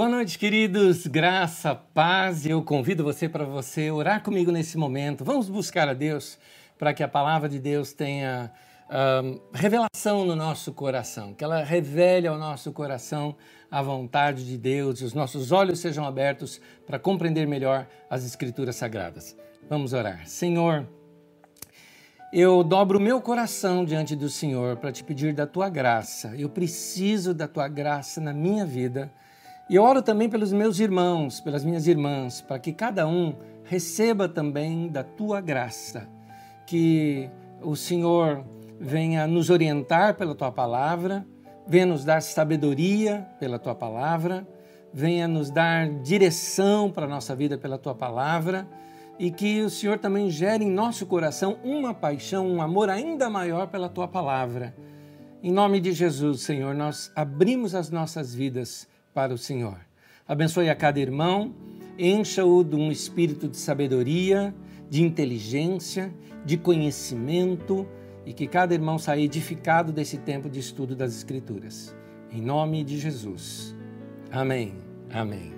Boa noite, queridos. Graça, paz. Eu convido você para você orar comigo nesse momento. Vamos buscar a Deus para que a palavra de Deus tenha um, revelação no nosso coração, que ela revele ao nosso coração a vontade de Deus os nossos olhos sejam abertos para compreender melhor as Escrituras Sagradas. Vamos orar. Senhor, eu dobro o meu coração diante do Senhor para te pedir da tua graça. Eu preciso da tua graça na minha vida e eu oro também pelos meus irmãos, pelas minhas irmãs, para que cada um receba também da tua graça. Que o Senhor venha nos orientar pela tua palavra, venha nos dar sabedoria pela tua palavra, venha nos dar direção para a nossa vida pela tua palavra e que o Senhor também gere em nosso coração uma paixão, um amor ainda maior pela tua palavra. Em nome de Jesus, Senhor, nós abrimos as nossas vidas para o Senhor. Abençoe a cada irmão, encha-o de um espírito de sabedoria, de inteligência, de conhecimento e que cada irmão saia edificado desse tempo de estudo das Escrituras. Em nome de Jesus. Amém. Amém.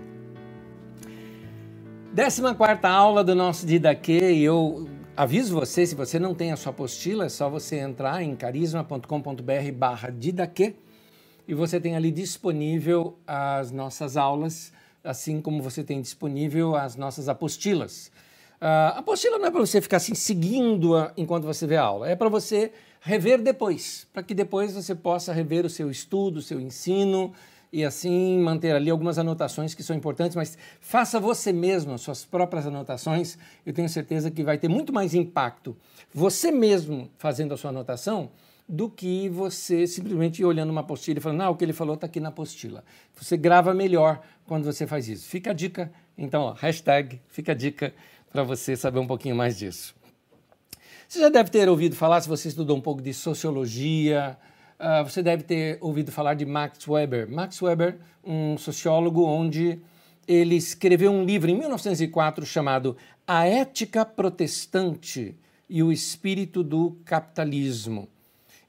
Décima quarta aula do nosso Didaquê e eu aviso você, se você não tem a sua apostila, é só você entrar em carisma.com.br barra Didaquê e você tem ali disponível as nossas aulas, assim como você tem disponível as nossas apostilas. Uh, apostila não é para você ficar assim seguindo -a enquanto você vê a aula, é para você rever depois, para que depois você possa rever o seu estudo, o seu ensino e assim manter ali algumas anotações que são importantes, mas faça você mesmo as suas próprias anotações. Eu tenho certeza que vai ter muito mais impacto você mesmo fazendo a sua anotação do que você simplesmente olhando uma apostila e falando, ah, o que ele falou está aqui na apostila. Você grava melhor quando você faz isso. Fica a dica, então, ó, hashtag, fica a dica para você saber um pouquinho mais disso. Você já deve ter ouvido falar, se você estudou um pouco de sociologia, uh, você deve ter ouvido falar de Max Weber. Max Weber, um sociólogo onde ele escreveu um livro em 1904 chamado A Ética Protestante e o Espírito do Capitalismo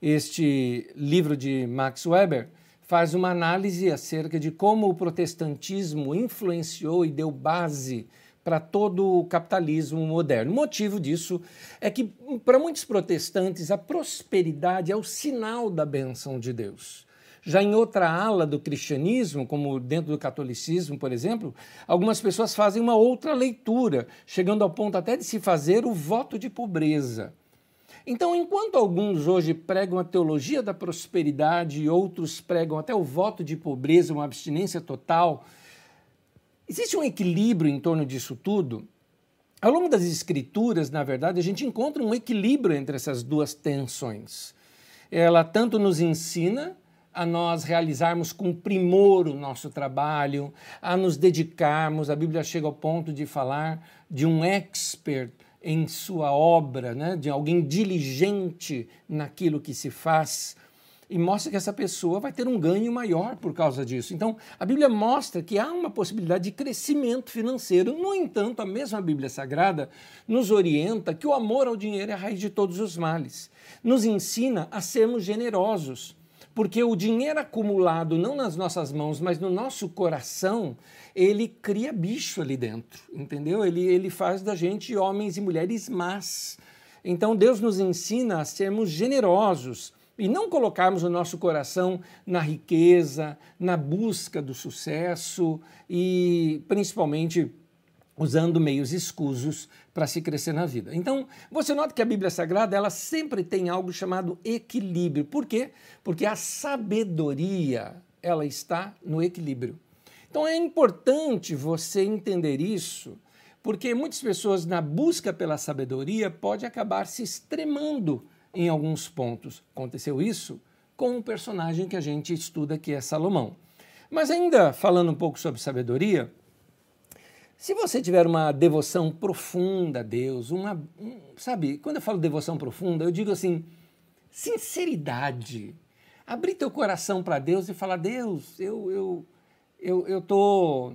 este livro de Max Weber faz uma análise acerca de como o protestantismo influenciou e deu base para todo o capitalismo moderno. O motivo disso é que, para muitos protestantes, a prosperidade é o sinal da benção de Deus. Já em outra ala do cristianismo, como dentro do catolicismo, por exemplo, algumas pessoas fazem uma outra leitura, chegando ao ponto até de se fazer o voto de pobreza. Então, enquanto alguns hoje pregam a teologia da prosperidade e outros pregam até o voto de pobreza, uma abstinência total, existe um equilíbrio em torno disso tudo? Ao longo das Escrituras, na verdade, a gente encontra um equilíbrio entre essas duas tensões. Ela tanto nos ensina a nós realizarmos com primor o nosso trabalho, a nos dedicarmos. A Bíblia chega ao ponto de falar de um expert em sua obra, né, de alguém diligente naquilo que se faz, e mostra que essa pessoa vai ter um ganho maior por causa disso. Então, a Bíblia mostra que há uma possibilidade de crescimento financeiro. No entanto, a mesma Bíblia Sagrada nos orienta que o amor ao dinheiro é a raiz de todos os males. Nos ensina a sermos generosos, porque o dinheiro acumulado não nas nossas mãos, mas no nosso coração, ele cria bicho ali dentro, entendeu? Ele, ele faz da gente homens e mulheres más. Então Deus nos ensina a sermos generosos e não colocarmos o nosso coração na riqueza, na busca do sucesso e principalmente usando meios escusos para se crescer na vida. Então, você nota que a Bíblia Sagrada, ela sempre tem algo chamado equilíbrio. Por quê? Porque a sabedoria, ela está no equilíbrio. Então é importante você entender isso, porque muitas pessoas na busca pela sabedoria pode acabar se extremando em alguns pontos. Aconteceu isso com um personagem que a gente estuda que é Salomão. Mas ainda falando um pouco sobre sabedoria, se você tiver uma devoção profunda a Deus, uma, sabe, quando eu falo devoção profunda, eu digo assim, sinceridade. Abrir teu coração para Deus e falar: Deus, eu, eu, eu, eu tô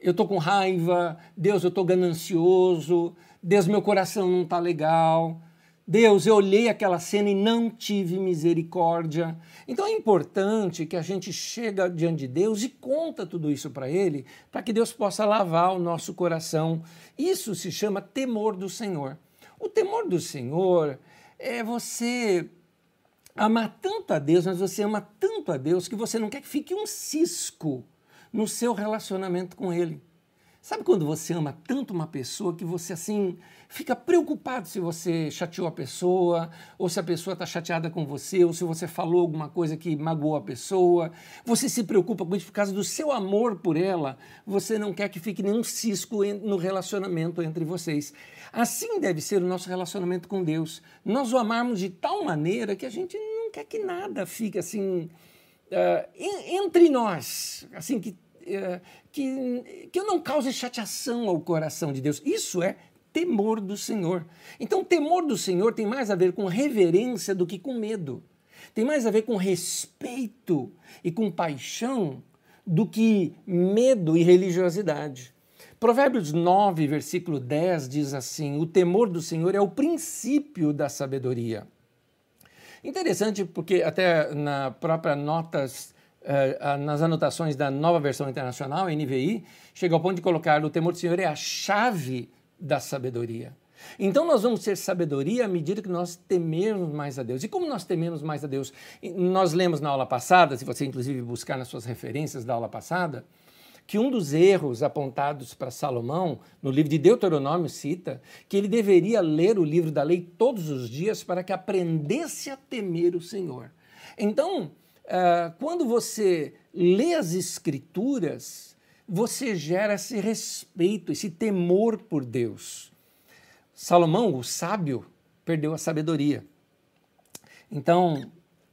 eu tô com raiva, Deus, eu tô ganancioso, Deus, meu coração não tá legal. Deus, eu olhei aquela cena e não tive misericórdia. Então é importante que a gente chega diante de Deus e conta tudo isso para Ele, para que Deus possa lavar o nosso coração. Isso se chama temor do Senhor. O temor do Senhor é você amar tanto a Deus, mas você ama tanto a Deus que você não quer que fique um cisco no seu relacionamento com Ele. Sabe quando você ama tanto uma pessoa que você assim fica preocupado se você chateou a pessoa, ou se a pessoa está chateada com você, ou se você falou alguma coisa que magoou a pessoa. Você se preocupa com isso por causa do seu amor por ela. Você não quer que fique nenhum cisco no relacionamento entre vocês. Assim deve ser o nosso relacionamento com Deus. Nós o amarmos de tal maneira que a gente não quer que nada fique assim uh, entre nós, assim que que, que eu não cause chateação ao coração de Deus. Isso é temor do Senhor. Então, temor do Senhor tem mais a ver com reverência do que com medo. Tem mais a ver com respeito e com paixão do que medo e religiosidade. Provérbios 9, versículo 10 diz assim: O temor do Senhor é o princípio da sabedoria. Interessante porque até na própria notas uh, nas anotações da nova versão internacional, NVI, chega ao ponto de colocar o temor do Senhor é a chave da sabedoria. Então nós vamos ter sabedoria à medida que nós temermos mais a Deus. E como nós tememos mais a Deus? Nós lemos na aula passada, se você inclusive buscar nas suas referências da aula passada, que um dos erros apontados para Salomão, no livro de Deuteronômio, cita que ele deveria ler o livro da lei todos os dias para que aprendesse a temer o Senhor. Então, uh, quando você lê as Escrituras, você gera esse respeito, esse temor por Deus. Salomão, o sábio, perdeu a sabedoria. Então,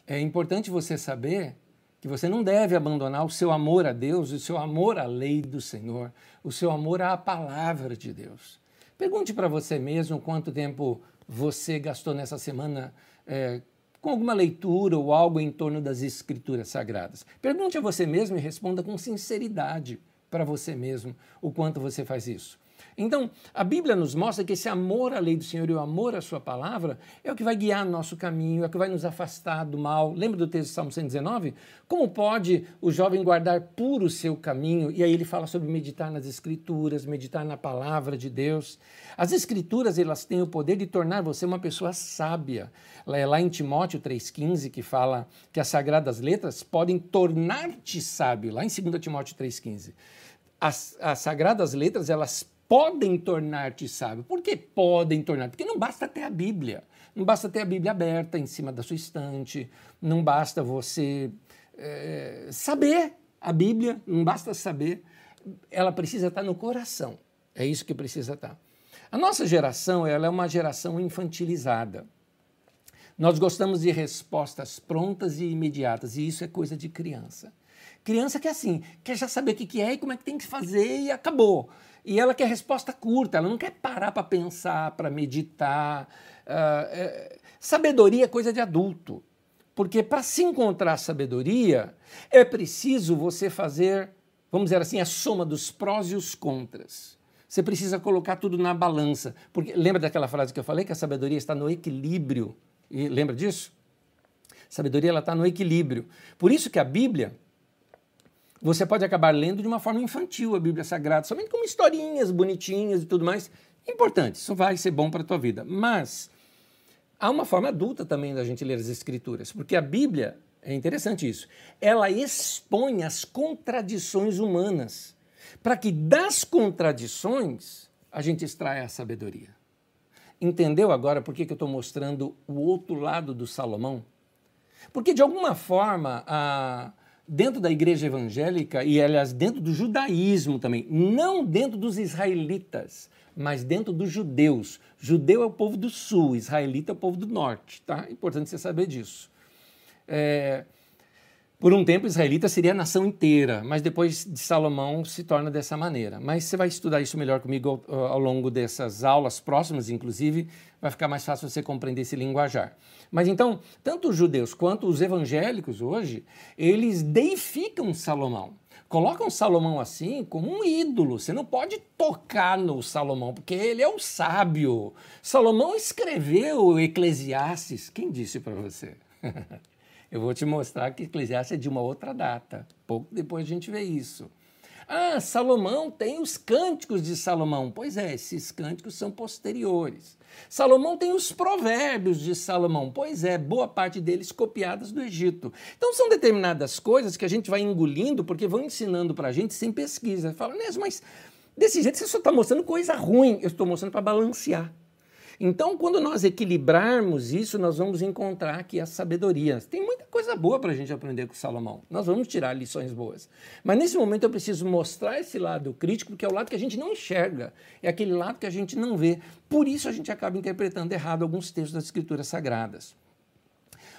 é importante você saber que você não deve abandonar o seu amor a Deus, o seu amor à lei do Senhor, o seu amor à palavra de Deus. Pergunte para você mesmo quanto tempo você gastou nessa semana é, com alguma leitura ou algo em torno das Escrituras Sagradas. Pergunte a você mesmo e responda com sinceridade para você mesmo o quanto você faz isso. Então, a Bíblia nos mostra que esse amor à lei do Senhor e o amor à sua palavra é o que vai guiar nosso caminho, é o que vai nos afastar do mal. Lembra do texto do Salmo 119? Como pode o jovem guardar puro o seu caminho? E aí ele fala sobre meditar nas escrituras, meditar na palavra de Deus. As escrituras, elas têm o poder de tornar você uma pessoa sábia. É lá em Timóteo 3,15 que fala que as sagradas letras podem tornar-te sábio, lá em 2 Timóteo 3,15. As, as sagradas letras, elas podem tornar-te sábio. Por que podem tornar? Porque não basta ter a Bíblia. Não basta ter a Bíblia aberta em cima da sua estante. Não basta você é, saber a Bíblia. Não basta saber. Ela precisa estar no coração. É isso que precisa estar. A nossa geração ela é uma geração infantilizada. Nós gostamos de respostas prontas e imediatas, e isso é coisa de criança. Criança que é assim, quer já saber o que é e como é que tem que fazer e acabou. E ela quer resposta curta, ela não quer parar para pensar, para meditar. Uh, é, sabedoria é coisa de adulto. Porque para se encontrar sabedoria, é preciso você fazer, vamos dizer assim, a soma dos prós e os contras. Você precisa colocar tudo na balança. Porque lembra daquela frase que eu falei que a sabedoria está no equilíbrio? E lembra disso? Sabedoria ela está no equilíbrio. Por isso que a Bíblia você pode acabar lendo de uma forma infantil a Bíblia Sagrada, somente com historinhas bonitinhas e tudo mais. Importante, isso vai ser bom para a tua vida. Mas há uma forma adulta também da gente ler as Escrituras, porque a Bíblia, é interessante isso, ela expõe as contradições humanas, para que das contradições a gente extraia a sabedoria. Entendeu agora por que, que eu estou mostrando o outro lado do Salomão? Porque, de alguma forma, a dentro da igreja evangélica e, aliás, dentro do judaísmo também, não dentro dos israelitas, mas dentro dos judeus. Judeu é o povo do sul, israelita é o povo do norte, tá? Importante você saber disso. É... Por um tempo, israelita seria a nação inteira, mas depois de Salomão se torna dessa maneira. Mas você vai estudar isso melhor comigo ao, ao longo dessas aulas próximas, inclusive, vai ficar mais fácil você compreender esse linguajar. Mas então, tanto os judeus quanto os evangélicos hoje, eles deificam Salomão. Colocam Salomão assim como um ídolo. Você não pode tocar no Salomão, porque ele é o sábio. Salomão escreveu Eclesiastes. Quem disse para você? Eu vou te mostrar que Eclesiastes é de uma outra data. Pouco depois a gente vê isso. Ah, Salomão tem os cânticos de Salomão. Pois é, esses cânticos são posteriores. Salomão tem os provérbios de Salomão. Pois é, boa parte deles copiadas do Egito. Então são determinadas coisas que a gente vai engolindo porque vão ensinando para a gente sem pesquisa. Fala, mas desse jeito você só está mostrando coisa ruim. Eu estou mostrando para balancear. Então, quando nós equilibrarmos isso, nós vamos encontrar aqui a sabedoria. Tem muita coisa boa para a gente aprender com Salomão. Nós vamos tirar lições boas. Mas nesse momento eu preciso mostrar esse lado crítico, que é o lado que a gente não enxerga, é aquele lado que a gente não vê. Por isso a gente acaba interpretando errado alguns textos das Escrituras Sagradas.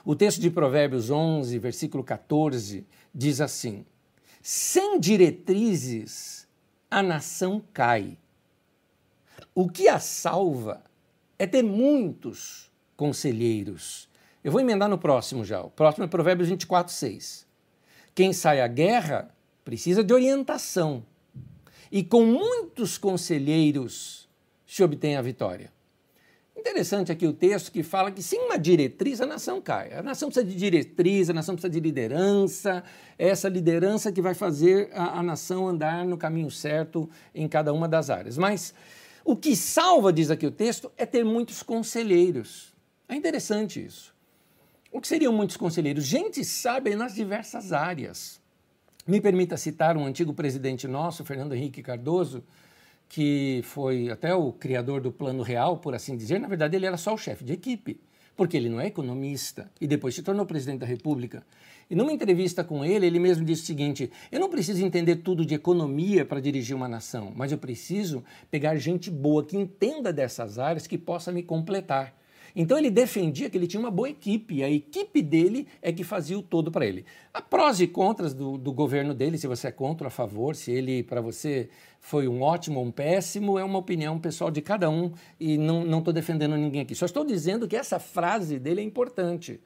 O texto de Provérbios 11, versículo 14, diz assim: Sem diretrizes a nação cai. O que a salva é ter muitos conselheiros. Eu vou emendar no próximo já. O próximo é Provérbios 24, 6. Quem sai à guerra precisa de orientação. E com muitos conselheiros se obtém a vitória. Interessante aqui o texto que fala que sem uma diretriz a nação cai. A nação precisa de diretriz, a nação precisa de liderança, é essa liderança que vai fazer a, a nação andar no caminho certo em cada uma das áreas. Mas o que salva, diz aqui o texto, é ter muitos conselheiros. É interessante isso. O que seriam muitos conselheiros? Gente sábia nas diversas áreas. Me permita citar um antigo presidente nosso, Fernando Henrique Cardoso, que foi até o criador do Plano Real, por assim dizer. Na verdade, ele era só o chefe de equipe, porque ele não é economista e depois se tornou presidente da República. E numa entrevista com ele, ele mesmo disse o seguinte: eu não preciso entender tudo de economia para dirigir uma nação, mas eu preciso pegar gente boa que entenda dessas áreas que possa me completar. Então ele defendia que ele tinha uma boa equipe, a equipe dele é que fazia o todo para ele. Há prós e contras do, do, governo dele, se você é contra ou a favor, se ele para você foi um ótimo ou um péssimo, é uma opinião pessoal de cada um e não estou defendendo ninguém aqui. Só estou dizendo que essa frase dele é importante.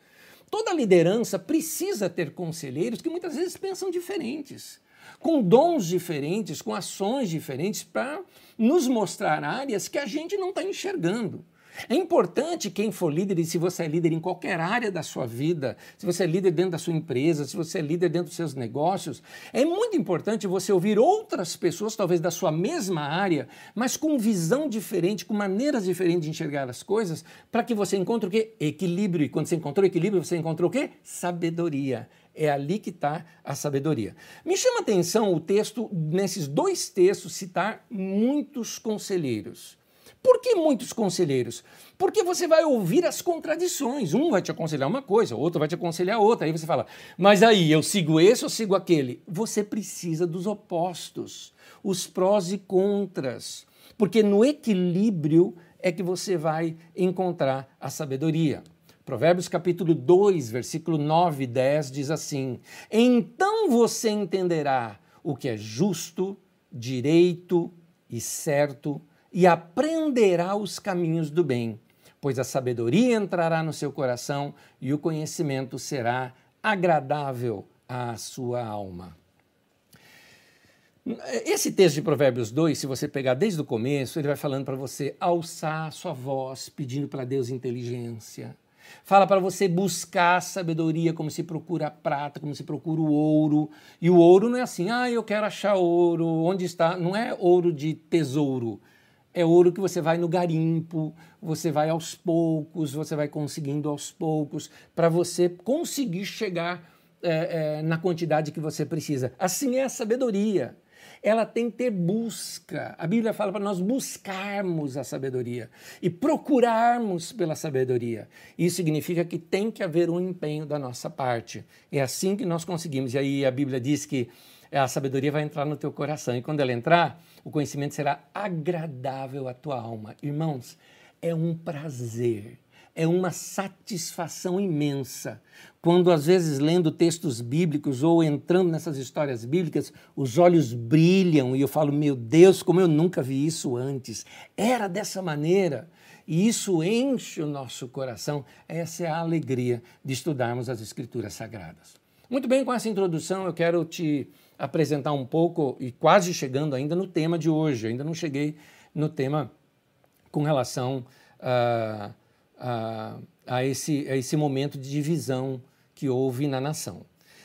Toda liderança precisa ter conselheiros que muitas vezes pensam diferentes, com dons diferentes, com ações diferentes, para nos mostrar áreas que a gente não está enxergando. É importante quem for líder, e se você é líder em qualquer área da sua vida, se você é líder dentro da sua empresa, se você é líder dentro dos seus negócios, é muito importante você ouvir outras pessoas, talvez da sua mesma área, mas com visão diferente, com maneiras diferentes de enxergar as coisas, para que você encontre o quê? Equilíbrio. E quando você encontrou equilíbrio, você encontrou o quê? Sabedoria. É ali que está a sabedoria. Me chama atenção o texto, nesses dois textos, citar muitos conselheiros. Por que muitos conselheiros? Porque você vai ouvir as contradições. Um vai te aconselhar uma coisa, outro vai te aconselhar outra. Aí você fala, mas aí eu sigo esse ou sigo aquele? Você precisa dos opostos, os prós e contras. Porque no equilíbrio é que você vai encontrar a sabedoria. Provérbios capítulo 2, versículo 9 e 10 diz assim: Então você entenderá o que é justo, direito e certo e aprenderá os caminhos do bem, pois a sabedoria entrará no seu coração e o conhecimento será agradável à sua alma. Esse texto de Provérbios 2, se você pegar desde o começo, ele vai falando para você alçar sua voz, pedindo para Deus inteligência. Fala para você buscar sabedoria, como se procura a prata, como se procura o ouro. E o ouro não é assim, ah, eu quero achar ouro, onde está? Não é ouro de tesouro é ouro que você vai no garimpo, você vai aos poucos, você vai conseguindo aos poucos, para você conseguir chegar é, é, na quantidade que você precisa. Assim é a sabedoria. Ela tem que ter busca. A Bíblia fala para nós buscarmos a sabedoria e procurarmos pela sabedoria. Isso significa que tem que haver um empenho da nossa parte. É assim que nós conseguimos. E aí a Bíblia diz que a sabedoria vai entrar no teu coração. E quando ela entrar, o conhecimento será agradável à tua alma. Irmãos, é um prazer, é uma satisfação imensa. Quando, às vezes, lendo textos bíblicos ou entrando nessas histórias bíblicas, os olhos brilham e eu falo, meu Deus, como eu nunca vi isso antes. Era dessa maneira. E isso enche o nosso coração. Essa é a alegria de estudarmos as Escrituras Sagradas. Muito bem, com essa introdução, eu quero te apresentar um pouco, e quase chegando ainda no tema de hoje, ainda não cheguei no tema com relação a, a, a, esse, a esse momento de divisão que houve na nação.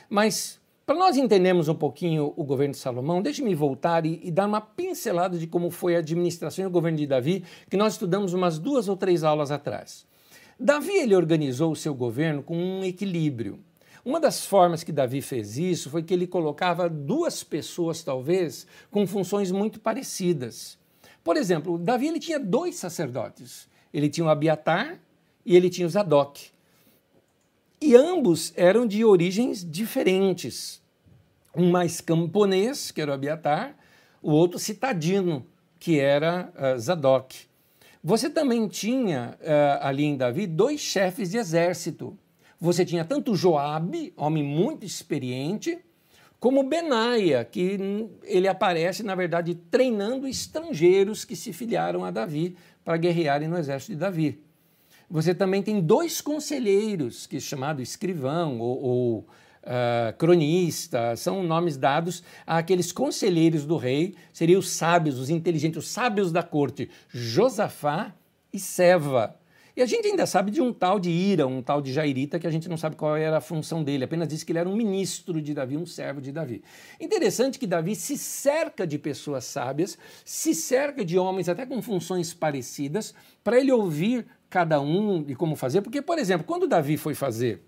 Mas, para nós entendermos um pouquinho o governo de Salomão, deixe-me voltar e, e, dar uma pincelada de como foi a administração e o governo de Davi, que nós estudamos umas duas ou três aulas atrás. Davi ele organizou o seu governo com um equilíbrio. Uma das formas que Davi fez isso foi que ele colocava duas pessoas, talvez, com funções muito parecidas. Por exemplo, Davi ele tinha dois sacerdotes. Ele tinha o Abiatar e ele tinha o Zadok. E ambos eram de origens diferentes. Um mais camponês, que era o Abiatar, o outro citadino, que era uh, Zadok. Você também tinha uh, ali em Davi dois chefes de exército você tinha tanto Joabe, homem muito experiente, como Benaia, que ele aparece, na verdade, treinando estrangeiros que se filiaram a Davi para guerrearem no exército de Davi. Você também tem dois conselheiros, que é chamado escrivão ou, ou uh, cronista, são nomes dados àqueles conselheiros do rei, seriam os sábios, os inteligentes, os sábios da corte, Josafá e Seva. E a gente ainda sabe de um tal de Ira, um tal de Jairita, que a gente não sabe qual era a função dele, apenas diz que ele era um ministro de Davi, um servo de Davi. Interessante que Davi se cerca de pessoas sábias, se cerca de homens até com funções parecidas, para ele ouvir cada um e como fazer. Porque, por exemplo, quando Davi foi fazer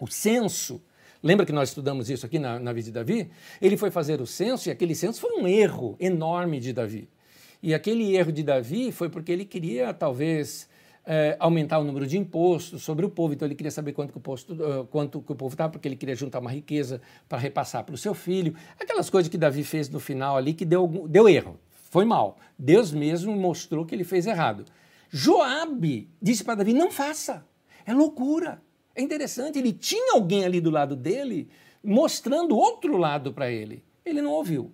o censo, Lembra que nós estudamos isso aqui na, na vida de Davi? Ele foi fazer o censo e aquele censo foi um erro enorme de Davi. E aquele erro de Davi foi porque ele queria, talvez, é, aumentar o número de impostos sobre o povo, então ele queria saber quanto que o, posto, uh, quanto que o povo estava, porque ele queria juntar uma riqueza para repassar para o seu filho. Aquelas coisas que Davi fez no final ali que deu, deu erro, foi mal. Deus mesmo mostrou que ele fez errado. Joabe disse para Davi: não faça, é loucura. É interessante, ele tinha alguém ali do lado dele mostrando outro lado para ele. Ele não ouviu,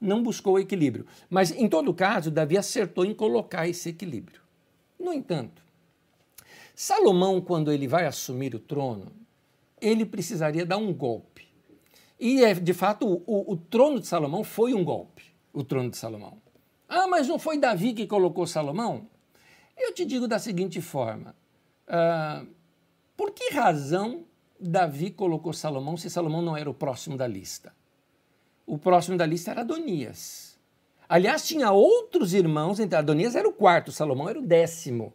não buscou o equilíbrio. Mas, em todo caso, Davi acertou em colocar esse equilíbrio. No entanto, Salomão, quando ele vai assumir o trono, ele precisaria dar um golpe. E, é, de fato, o, o, trono de Salomão foi um golpe o trono de Salomão. Ah, mas não foi Davi que colocou Salomão? Eu te digo da seguinte forma: uh, por que razão Davi colocou Salomão se Salomão não era o próximo da lista? O próximo da lista era Adonias. Aliás, tinha outros irmãos, entre Adonias era o quarto, Salomão era o décimo.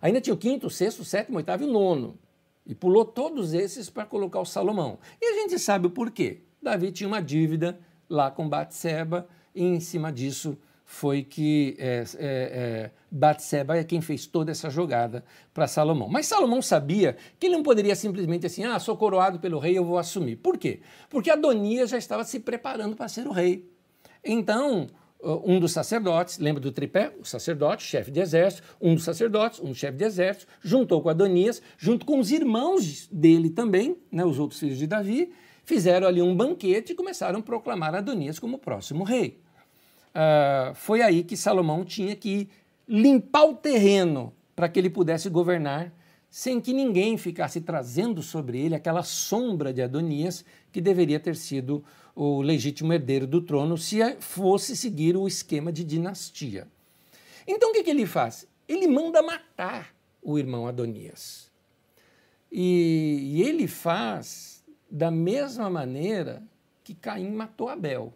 Ainda tinha o quinto, o sexto, o sétimo, o oitavo e o nono. E pulou todos esses para colocar o Salomão. E a gente sabe o porquê. Davi tinha uma dívida lá com Batseba, e em cima disso foi que é, é, é, Batseba é quem fez toda essa jogada para Salomão. Mas Salomão sabia que ele não poderia simplesmente assim, ah, sou coroado pelo rei, eu vou assumir. Por quê? Porque Adonias já estava se preparando para ser o rei. Então, um dos sacerdotes, lembra do tripé? O sacerdote, chefe de exército, um dos sacerdotes, um chefe de exército, juntou com Adonias, junto com os irmãos dele também, né, os outros filhos de Davi, fizeram ali um banquete e começaram a proclamar Adonias como próximo rei. Uh, foi aí que Salomão tinha que limpar o terreno para que ele pudesse governar sem que ninguém ficasse trazendo sobre ele aquela sombra de Adonias que deveria ter sido o legítimo herdeiro do trono se fosse seguir o esquema de dinastia. Então o que, que ele faz? Ele manda matar o irmão Adonias. E, e ele faz da mesma maneira que Caim matou Abel.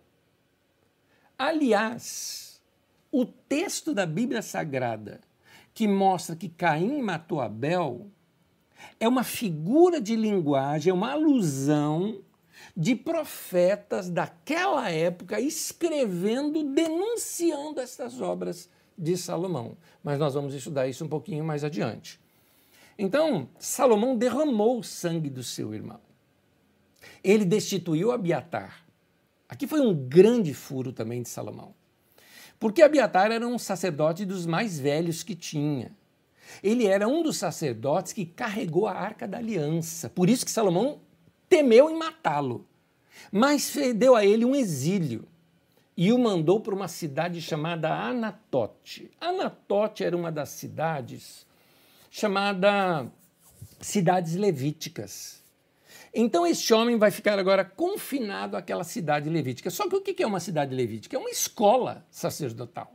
Aliás, o texto da Bíblia Sagrada que mostra que Caim matou Abel é uma figura de linguagem, é uma alusão de profetas daquela época escrevendo, denunciando estas obras de Salomão. Mas nós vamos estudar isso um pouquinho mais adiante. Então, Salomão derramou o sangue do seu irmão. Ele destituiu Abiatar. Aqui foi um grande furo também de Salomão. Porque Abiatar era um sacerdote dos mais velhos que tinha. Ele era um dos sacerdotes que carregou a arca da aliança. Por isso que Salomão temeu em matá-lo. Mas deu a ele um exílio e o mandou para uma cidade chamada Anatote. Anatote era uma das cidades chamada cidades levíticas. Então este homem vai ficar agora confinado àquela cidade levítica. Só que o que é uma cidade levítica? É uma escola sacerdotal.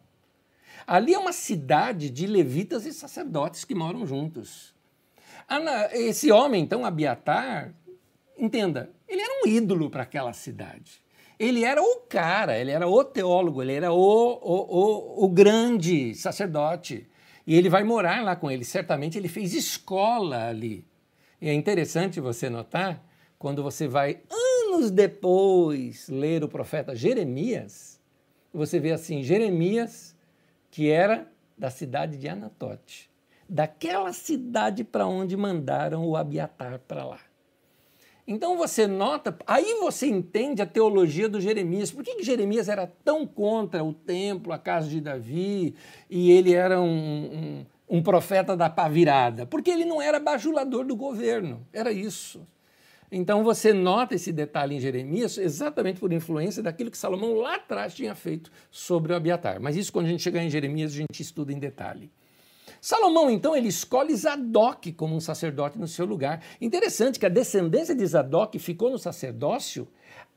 Ali é uma cidade de levitas e sacerdotes que moram juntos. Esse homem, então, Abiatar, entenda, ele era um ídolo para aquela cidade. Ele era o cara, ele era o teólogo, ele era o, o, o, o grande sacerdote. E ele vai morar lá com ele. Certamente ele fez escola ali. E é interessante você notar, quando você vai anos depois ler o profeta Jeremias, você vê assim: Jeremias, que era da cidade de Anatote, daquela cidade para onde mandaram o Abiatar para lá. Então você nota, aí você entende a teologia do Jeremias. Por que, que Jeremias era tão contra o templo, a casa de Davi, e ele era um, um, um profeta da pá virada? Porque ele não era bajulador do governo, era isso. Então você nota esse detalhe em Jeremias exatamente por influência daquilo que Salomão lá atrás tinha feito sobre o Abiatar. Mas isso quando a gente chegar em Jeremias a gente estuda em detalhe. Salomão, então, ele escolhe Zadok como um sacerdote no seu lugar. Interessante que a descendência de Zadok ficou no sacerdócio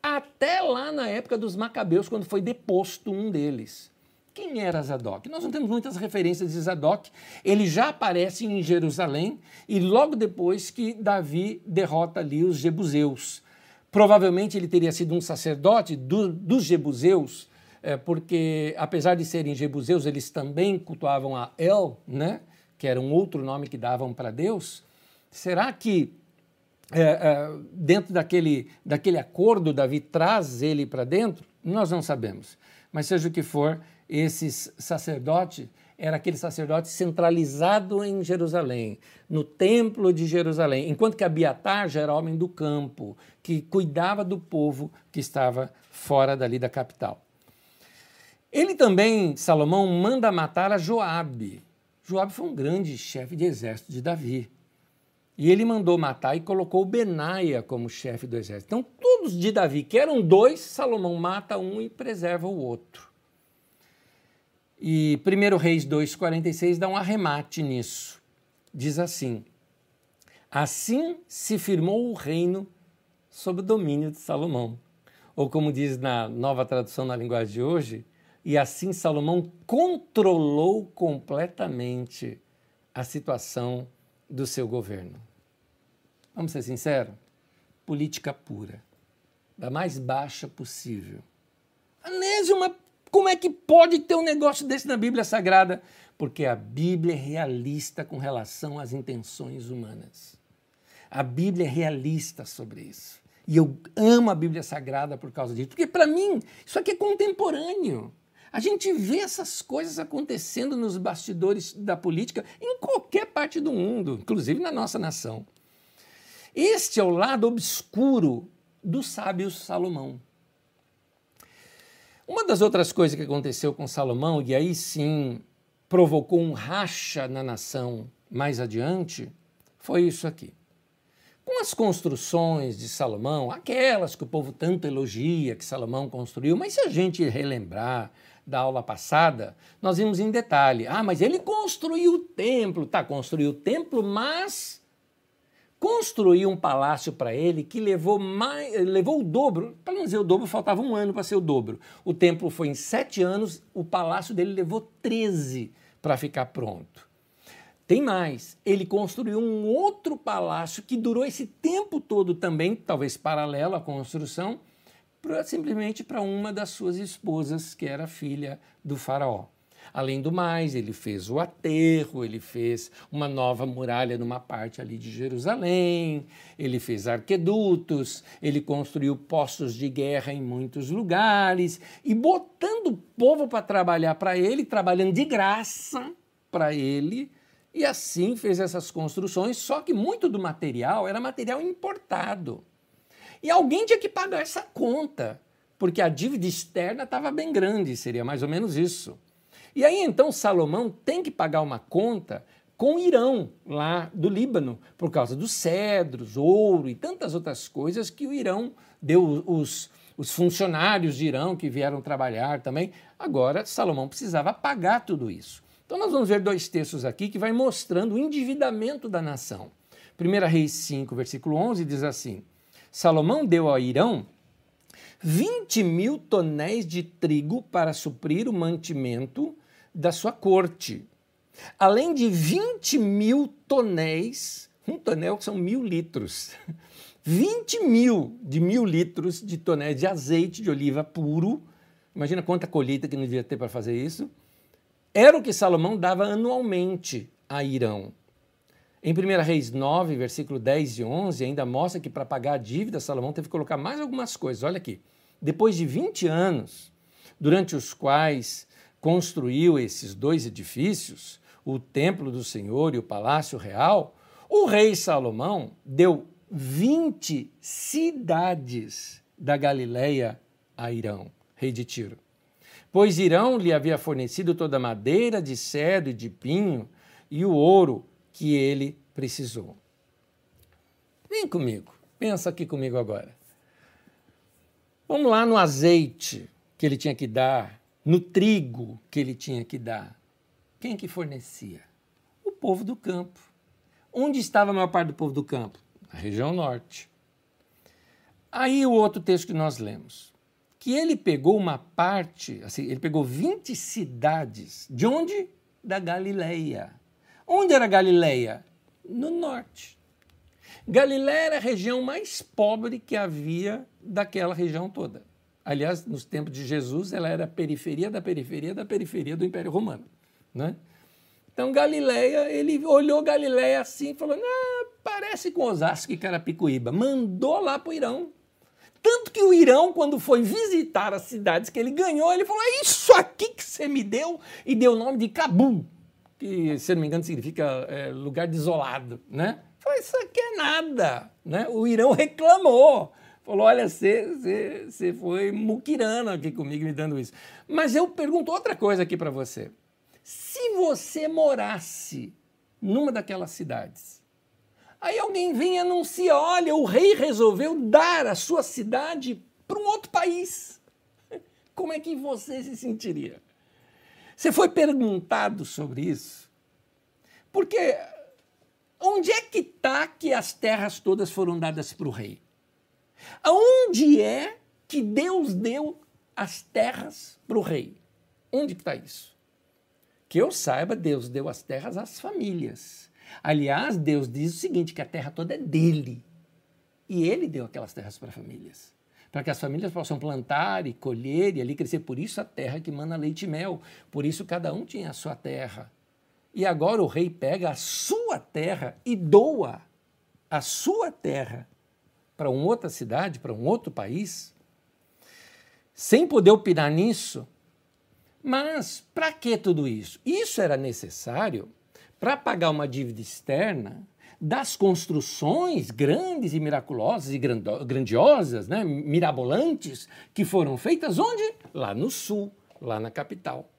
até lá na época dos Macabeus, quando foi deposto um deles. Quem era Zadok? Nós não temos muitas referências de Zadok. Ele já aparece em Jerusalém e logo depois que Davi derrota ali os Jebuseus. Provavelmente ele teria sido um sacerdote do, dos Jebuseus, é, porque apesar de serem jebuseus, eles também cultuavam a El, né? que era um outro nome que davam para Deus. Será que é, é, dentro daquele, daquele acordo Davi traz ele para dentro? Nós não sabemos. Mas seja o que for, esse sacerdote era aquele sacerdote centralizado em Jerusalém, no templo de Jerusalém, enquanto que Abiatar já era homem do campo, que cuidava do povo que estava fora dali da capital. Ele também, Salomão, manda matar a Joabe. Joabe foi um grande chefe de exército de Davi. E ele mandou matar e colocou Benaia como chefe do exército. Então, todos de Davi, que eram dois, Salomão mata um e preserva o outro. E 1 Reis 2,46 dá um arremate nisso. Diz assim: Assim se firmou o reino sob o domínio de Salomão. Ou como diz na nova tradução na linguagem de hoje, e assim Salomão controlou completamente a situação do seu governo. Vamos ser sinceros? Política pura, da mais baixa possível. Anésio, mas como é que pode ter um negócio desse na Bíblia Sagrada? Porque a Bíblia é realista com relação às intenções humanas. A Bíblia é realista sobre isso. E eu amo a Bíblia Sagrada por causa disso. Porque, para mim, isso aqui é contemporâneo. A gente vê essas coisas acontecendo nos bastidores da política em qualquer parte do mundo, inclusive na nossa nação. Este é o lado obscuro do sábio Salomão. Uma das outras coisas que aconteceu com Salomão, e aí sim provocou um racha na nação mais adiante, foi isso aqui. Com as construções de Salomão, aquelas que o povo tanto elogia que Salomão construiu, mas se a gente relembrar da aula passada, nós vimos em detalhe. Ah, mas ele construiu o templo. Tá, construiu o templo, mas construiu um palácio para ele que levou, mais, levou o dobro. Para não dizer o dobro, faltava um ano para ser o dobro. O templo foi em sete anos, o palácio dele levou 13 para ficar pronto. Tem mais, ele construiu um outro palácio que durou esse tempo todo também, talvez paralelo à construção, pra, simplesmente para uma das suas esposas, que era filha do faraó. Além do mais, ele fez o aterro, ele fez uma nova muralha numa parte ali de Jerusalém, ele fez arquedutos, ele construiu postos de guerra em muitos lugares e botando o povo para trabalhar para ele, trabalhando de graça para ele, e assim fez essas construções, só que muito do material era material importado. E alguém tinha que pagar essa conta, porque a dívida externa estava bem grande, seria mais ou menos isso. E aí então Salomão tem que pagar uma conta com Irão, lá do Líbano, por causa dos cedros, ouro e tantas outras coisas que o Irão deu os, os funcionários de Irão que vieram trabalhar também. Agora, Salomão precisava pagar tudo isso. Então, nós vamos ver dois textos aqui que vai mostrando o endividamento da nação. 1 Reis 5, versículo 11 diz assim: Salomão deu a Irão 20 mil tonéis de trigo para suprir o mantimento da sua corte, além de 20 mil tonéis, um tonel são mil litros, 20 mil de mil litros de tonéis de azeite de oliva puro. Imagina quanta colheita que não devia ter para fazer isso. Era o que Salomão dava anualmente a Irão. Em 1 Reis 9, versículo 10 e 11, ainda mostra que para pagar a dívida, Salomão teve que colocar mais algumas coisas. Olha aqui. Depois de 20 anos, durante os quais construiu esses dois edifícios, o templo do Senhor e o palácio real, o rei Salomão deu 20 cidades da Galileia a Irão, rei de Tiro. Pois Irão lhe havia fornecido toda a madeira de cedro e de pinho e o ouro que ele precisou. Vem comigo, pensa aqui comigo agora. Vamos lá no azeite que ele tinha que dar, no trigo que ele tinha que dar. Quem que fornecia? O povo do campo. Onde estava a maior parte do povo do campo? Na região norte. Aí o outro texto que nós lemos, que ele pegou uma parte, assim, ele pegou 20 cidades. De onde? Da Galileia. Onde era Galileia? No norte. Galileia era a região mais pobre que havia daquela região toda. Aliás, nos tempos de Jesus, ela era a periferia da periferia da periferia do Império Romano. Né? Então, Galileia, ele olhou Galileia assim e falou: parece com Osasco e Carapicuíba. Mandou lá para o Irão. Tanto que o Irão, quando foi visitar as cidades que ele ganhou, ele falou: é isso aqui que você me deu, e deu o nome de Cabul, que, se não me engano, significa é, lugar desolado. Né? Falou, isso aqui é nada. Né? O Irão reclamou. Falou, olha, você, foi muquirano aqui comigo me dando isso. Mas eu pergunto outra coisa aqui para você. Se você morasse numa daquelas cidades, aí alguém vem e anuncia, olha, o rei resolveu dar a sua cidade para um outro país. Como é que você se sentiria? Você foi perguntado sobre isso? Porque Onde é que está que as terras todas foram dadas para o rei? Aonde é que Deus deu as terras para o rei? Onde está isso? Que eu saiba, Deus deu as terras às famílias. Aliás, Deus diz o seguinte: que a terra toda é dele. E ele deu aquelas terras para famílias. Para que as famílias possam plantar e colher e ali crescer. Por isso a terra que manda leite e mel. Por isso cada um tinha a sua terra. E agora o rei pega a sua terra e doa a sua terra para uma outra cidade, para um outro país, sem poder opinar nisso. Mas para que tudo isso? Isso era necessário para pagar uma dívida externa das construções grandes e miraculosas e grandiosas, né, mirabolantes, que foram feitas onde? Lá no sul, lá na capital.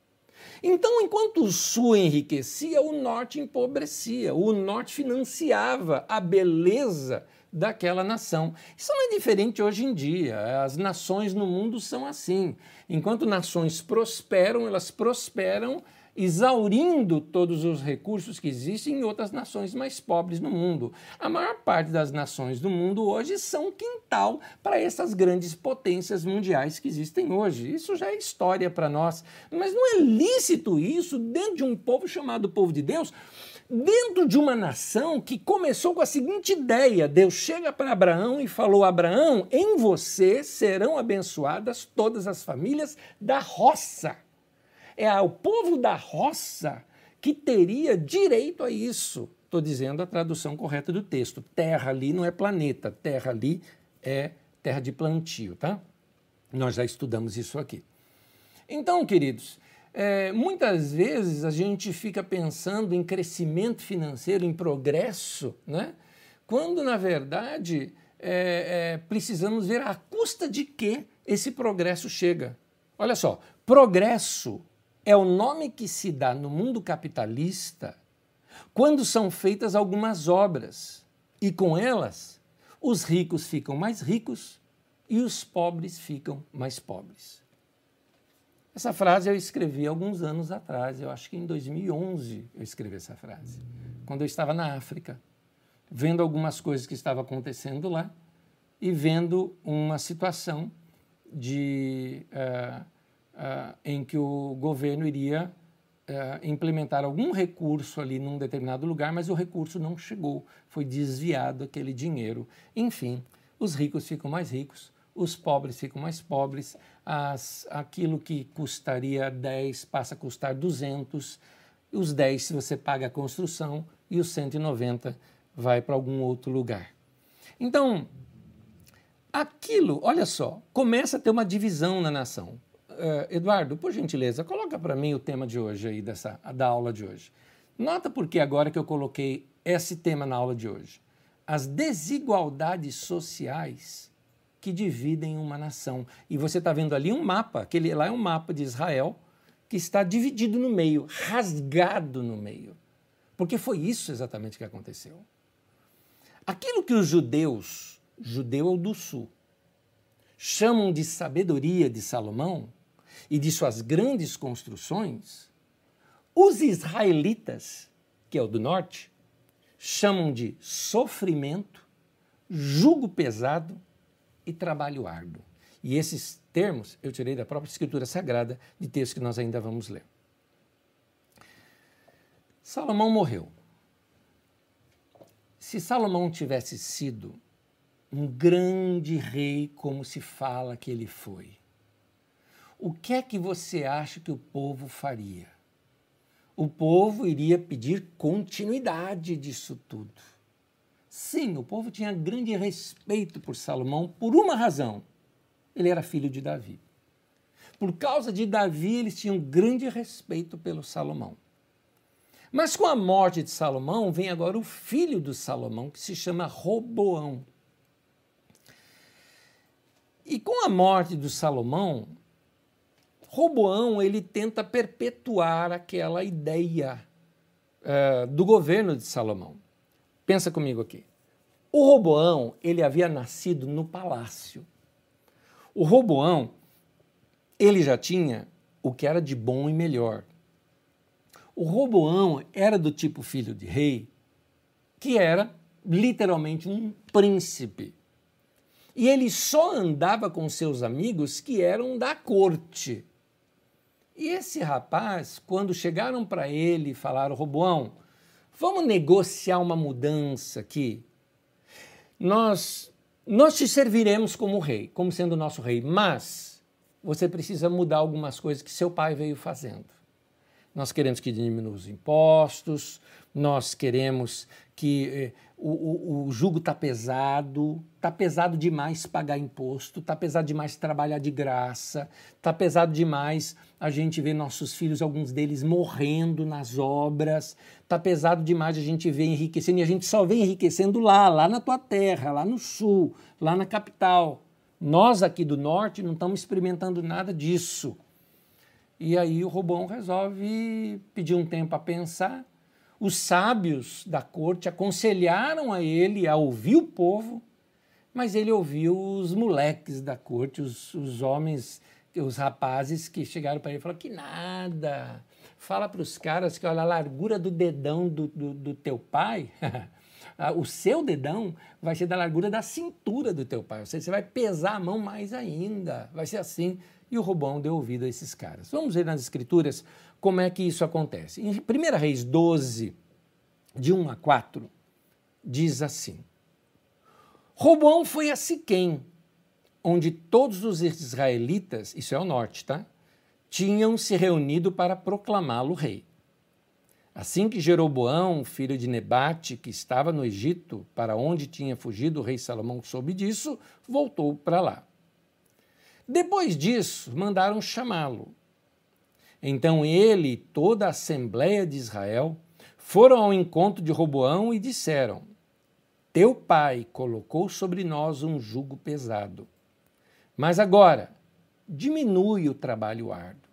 Então, enquanto o Sul enriquecia, o Norte empobrecia, o Norte financiava a beleza daquela nação. Isso não é diferente hoje em dia. As nações no mundo são assim. Enquanto nações prosperam, elas prosperam exaurindo todos os recursos que existem em outras nações mais pobres no mundo. A maior parte das nações do mundo hoje são quintal para essas grandes potências mundiais que existem hoje. Isso já é história para nós. Mas não é lícito isso dentro de um povo chamado povo de Deus, dentro de uma nação que começou com a seguinte ideia: Deus chega para Abraão e falou: Abraão, em você serão abençoadas todas as famílias da roça é o povo da roça que teria direito a isso. Estou dizendo a tradução correta do texto. Terra ali não é planeta, terra ali é terra de plantio, tá? Nós já estudamos isso aqui. Então, queridos, é, muitas vezes a gente fica pensando em crescimento financeiro, em progresso, né? quando na verdade é, é, precisamos ver a custa de que esse progresso chega. Olha só, progresso é o nome que se dá no mundo capitalista quando são feitas algumas obras, e com elas os ricos ficam mais ricos e os pobres ficam mais pobres. Essa frase eu escrevi alguns anos atrás, eu acho que em 2011 eu escrevi essa frase, quando eu estava na África, vendo algumas coisas que estavam acontecendo lá e vendo uma situação de, uh, uh, em que o governo iria uh, implementar algum recurso ali num determinado lugar, mas o recurso não chegou, foi desviado aquele dinheiro. Enfim, os ricos ficam mais ricos, os pobres ficam mais pobres, as, aquilo que custaria 10 passa a custar 200, os 10 se você paga a construção e os 190 vai para algum outro lugar. Então, aquilo, olha só, começa a ter uma divisão na nação. Uh, Eduardo, por gentileza, coloca para mim o tema de hoje aí, dessa, da aula de hoje. Nota porque agora que eu coloquei esse tema na aula de hoje. As desigualdades sociais que dividem uma nação. E você está vendo ali um mapa, aquele lá é um mapa de Israel, que está dividido no meio, rasgado no meio. Porque foi isso exatamente que aconteceu. Aquilo que os judeus, judeu do sul, chamam de sabedoria de Salomão e de suas grandes construções, os israelitas, que é o do norte, chamam de sofrimento, jugo pesado e trabalho árduo. E esses termos eu tirei da própria Escritura Sagrada, de texto que nós ainda vamos ler. Salomão morreu. Se Salomão tivesse sido um grande rei, como se fala que ele foi, o que é que você acha que o povo faria? O povo iria pedir continuidade disso tudo. Sim, o povo tinha grande respeito por Salomão por uma razão: ele era filho de Davi. Por causa de Davi, eles tinham grande respeito pelo Salomão. Mas com a morte de Salomão, vem agora o filho do Salomão, que se chama Roboão. E com a morte do Salomão, Roboão ele tenta perpetuar aquela ideia uh, do governo de Salomão. Pensa comigo aqui. O Roboão, ele havia nascido no palácio. O Roboão, ele já tinha o que era de bom e melhor. O Roboão era do tipo filho de rei, que era literalmente um príncipe. E ele só andava com seus amigos que eram da corte. E esse rapaz, quando chegaram para ele e falaram: Roboão, Vamos negociar uma mudança aqui. Nós, nós te serviremos como rei, como sendo nosso rei, mas você precisa mudar algumas coisas que seu pai veio fazendo. Nós queremos que diminua os impostos, nós queremos que eh, o, o, o jugo está pesado, está pesado demais pagar imposto, está pesado demais trabalhar de graça, está pesado demais a gente ver nossos filhos, alguns deles morrendo nas obras, está pesado demais a gente ver enriquecendo, e a gente só vê enriquecendo lá, lá na tua terra, lá no sul, lá na capital. Nós aqui do norte não estamos experimentando nada disso. E aí o Robão resolve pedir um tempo a pensar os sábios da corte aconselharam a ele a ouvir o povo, mas ele ouviu os moleques da corte, os, os homens, os rapazes que chegaram para ele e falaram que nada. Fala para os caras que olha a largura do dedão do, do, do teu pai. o seu dedão vai ser da largura da cintura do teu pai. Ou seja, você vai pesar a mão mais ainda. Vai ser assim. E o Robão deu ouvido a esses caras. Vamos ver nas escrituras como é que isso acontece. Em 1 Reis 12, de 1 a 4, diz assim: Roboão foi a Siquém, onde todos os israelitas, isso é o norte, tá? Tinham se reunido para proclamá-lo rei. Assim que Jeroboão, filho de Nebate, que estava no Egito, para onde tinha fugido o rei Salomão, soube disso, voltou para lá. Depois disso, mandaram chamá-lo. Então ele e toda a Assembleia de Israel foram ao encontro de Roboão e disseram: Teu pai colocou sobre nós um jugo pesado. Mas agora, diminui o trabalho árduo.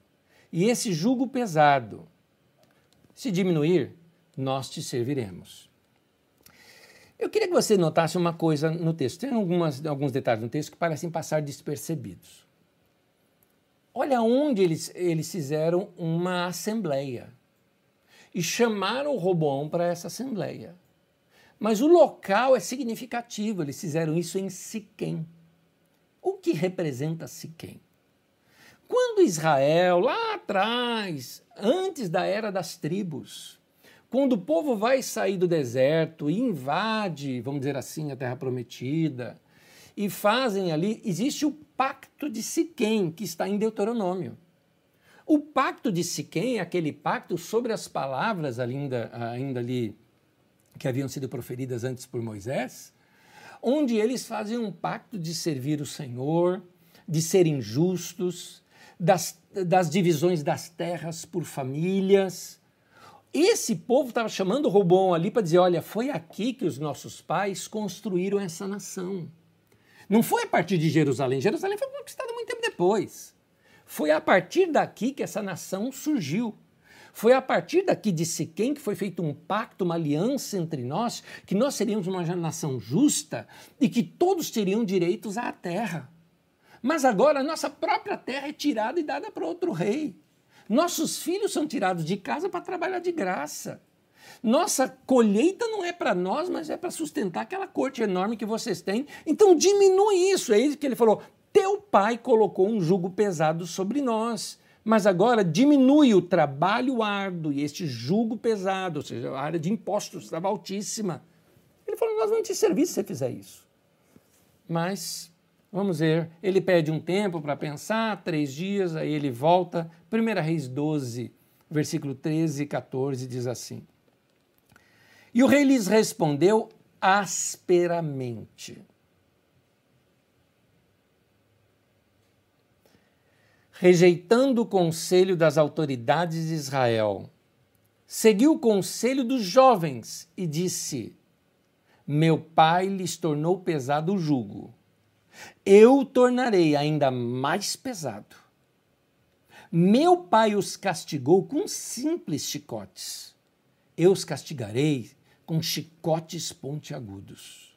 E esse jugo pesado, se diminuir, nós te serviremos. Eu queria que você notasse uma coisa no texto. Tem algumas, alguns detalhes no texto que parecem passar despercebidos. Olha onde eles, eles fizeram uma assembleia e chamaram o Roboão para essa assembleia. Mas o local é significativo, eles fizeram isso em Siquém. O que representa Siquém? Quando Israel, lá atrás, antes da era das tribos, quando o povo vai sair do deserto e invade, vamos dizer assim, a terra prometida, e fazem ali, existe o pacto de Siquém, que está em Deuteronômio. O pacto de Siquém é aquele pacto sobre as palavras ainda, ainda ali que haviam sido proferidas antes por Moisés, onde eles fazem um pacto de servir o Senhor, de serem justos, das, das divisões das terras por famílias. Esse povo estava chamando Robão ali para dizer: olha, foi aqui que os nossos pais construíram essa nação. Não foi a partir de Jerusalém. Jerusalém foi conquistada muito tempo depois. Foi a partir daqui que essa nação surgiu. Foi a partir daqui de Siquém que foi feito um pacto, uma aliança entre nós, que nós seríamos uma nação justa e que todos teriam direitos à terra. Mas agora a nossa própria terra é tirada e dada para outro rei. Nossos filhos são tirados de casa para trabalhar de graça. Nossa colheita não é para nós, mas é para sustentar aquela corte enorme que vocês têm. Então diminui isso. É isso que ele falou. Teu pai colocou um jugo pesado sobre nós. Mas agora diminui o trabalho árduo e este jugo pesado, ou seja, a área de impostos estava altíssima. Ele falou: Nós vamos te servir se você fizer isso. Mas Vamos ver, ele pede um tempo para pensar, três dias, aí ele volta. 1 Reis 12, versículo 13 e 14 diz assim: E o rei lhes respondeu asperamente. Rejeitando o conselho das autoridades de Israel, seguiu o conselho dos jovens e disse: Meu pai lhes tornou pesado o jugo eu tornarei ainda mais pesado. Meu pai os castigou com simples chicotes. Eu os castigarei com chicotes pontiagudos.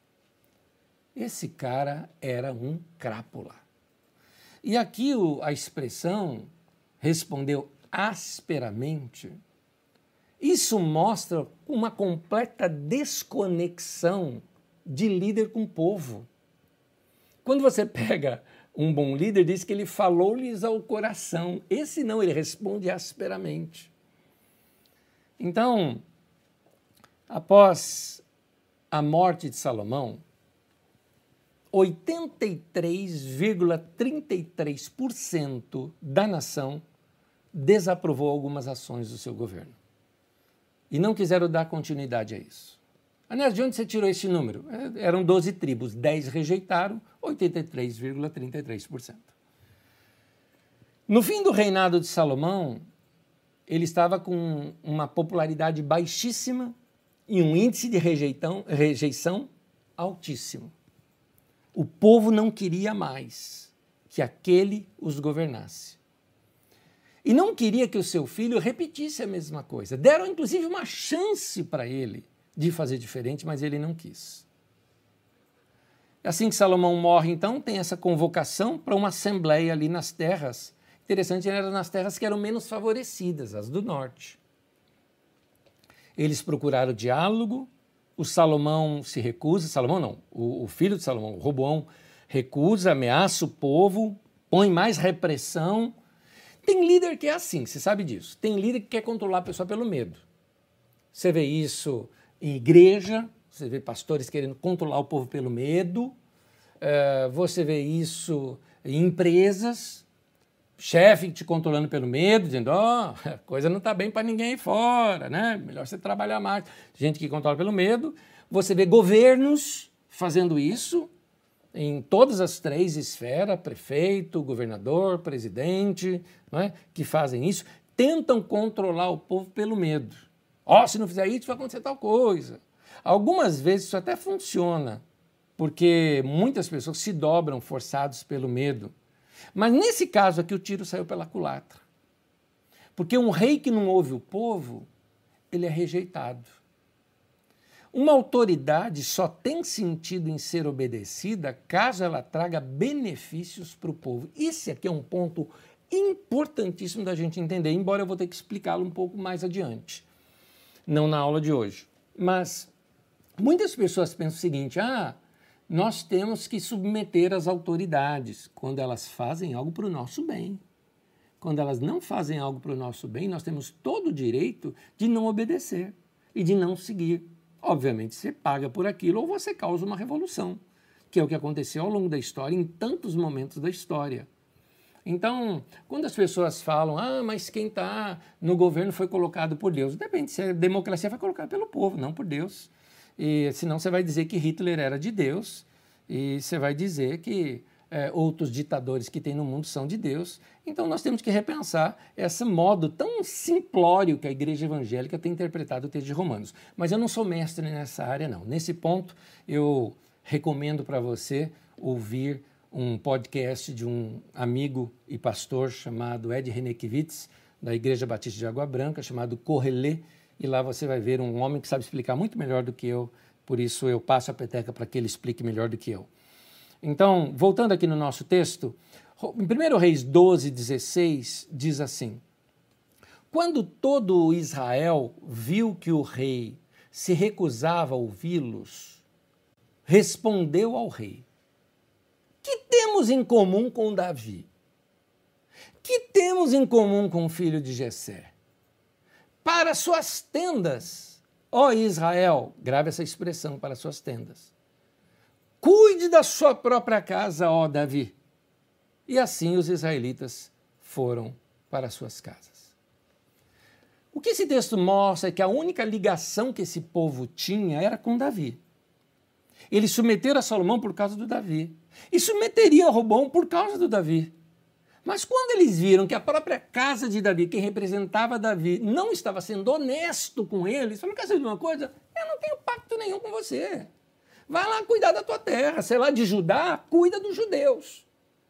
Esse cara era um crápula. E aqui a expressão respondeu asperamente. Isso mostra uma completa desconexão de líder com o povo. Quando você pega um bom líder, diz que ele falou-lhes ao coração. Esse não, ele responde asperamente. Então, após a morte de Salomão, 83,33% da nação desaprovou algumas ações do seu governo. E não quiseram dar continuidade a isso. Aliás, de onde você tirou esse número? É, eram 12 tribos, 10 rejeitaram, 83,33%. No fim do reinado de Salomão, ele estava com uma popularidade baixíssima e um índice de rejeitão, rejeição altíssimo. O povo não queria mais que aquele os governasse. E não queria que o seu filho repetisse a mesma coisa. Deram inclusive uma chance para ele de fazer diferente, mas ele não quis. Assim que Salomão morre, então, tem essa convocação para uma assembleia ali nas terras. Interessante, era nas terras que eram menos favorecidas, as do norte. Eles procuraram diálogo, o Salomão se recusa, Salomão não, o, o filho de Salomão, Roboão, recusa, ameaça o povo, põe mais repressão. Tem líder que é assim, você sabe disso. Tem líder que quer controlar a pessoa pelo medo. Você vê isso em igreja, você vê pastores querendo controlar o povo pelo medo, uh, você vê isso em empresas, chefe te controlando pelo medo, dizendo, ó, oh, a coisa não está bem para ninguém fora, né? Melhor você trabalhar mais. Gente que controla pelo medo. Você vê governos fazendo isso em todas as três esferas, prefeito, governador, presidente, não é? que fazem isso, tentam controlar o povo pelo medo. Ó, oh, se não fizer isso, vai acontecer tal coisa. Algumas vezes isso até funciona, porque muitas pessoas se dobram forçados pelo medo. Mas nesse caso aqui, o tiro saiu pela culatra. Porque um rei que não ouve o povo ele é rejeitado. Uma autoridade só tem sentido em ser obedecida caso ela traga benefícios para o povo. Esse aqui é um ponto importantíssimo da gente entender, embora eu vou ter que explicá-lo um pouco mais adiante, não na aula de hoje. Mas muitas pessoas pensam o seguinte: ah, nós temos que submeter as autoridades quando elas fazem algo para o nosso bem. Quando elas não fazem algo para o nosso bem, nós temos todo o direito de não obedecer e de não seguir. Obviamente, você paga por aquilo ou você causa uma revolução, que é o que aconteceu ao longo da história, em tantos momentos da história. Então, quando as pessoas falam, ah, mas quem está no governo foi colocado por Deus, depende se a democracia foi colocada pelo povo, não por Deus. E senão você vai dizer que Hitler era de Deus e você vai dizer que é, outros ditadores que tem no mundo são de Deus. Então nós temos que repensar esse modo tão simplório que a igreja evangélica tem interpretado o texto de Romanos. Mas eu não sou mestre nessa área, não. Nesse ponto, eu recomendo para você ouvir um podcast de um amigo e pastor chamado Ed Renekiewicz, da Igreja Batista de Água Branca, chamado Correlê, e lá você vai ver um homem que sabe explicar muito melhor do que eu, por isso eu passo a peteca para que ele explique melhor do que eu. Então, voltando aqui no nosso texto, em 1 Reis 12, 16, diz assim: Quando todo Israel viu que o rei se recusava a ouvi-los, respondeu ao rei: Que temos em comum com Davi? Que temos em comum com o filho de Jessé? Para suas tendas, ó Israel, grave essa expressão para suas tendas Cuide da sua própria casa, ó Davi. E assim os israelitas foram para suas casas. O que esse texto mostra é que a única ligação que esse povo tinha era com Davi. Eles submeteram a Salomão por causa do Davi. E submeteriam a Robão por causa do Davi. Mas quando eles viram que a própria casa de Davi, quem representava Davi, não estava sendo honesto com eles, falaram: quer saber de uma coisa? Eu não tenho pacto nenhum com você. Vai lá cuidar da tua terra. Sei lá, de Judá, cuida dos judeus.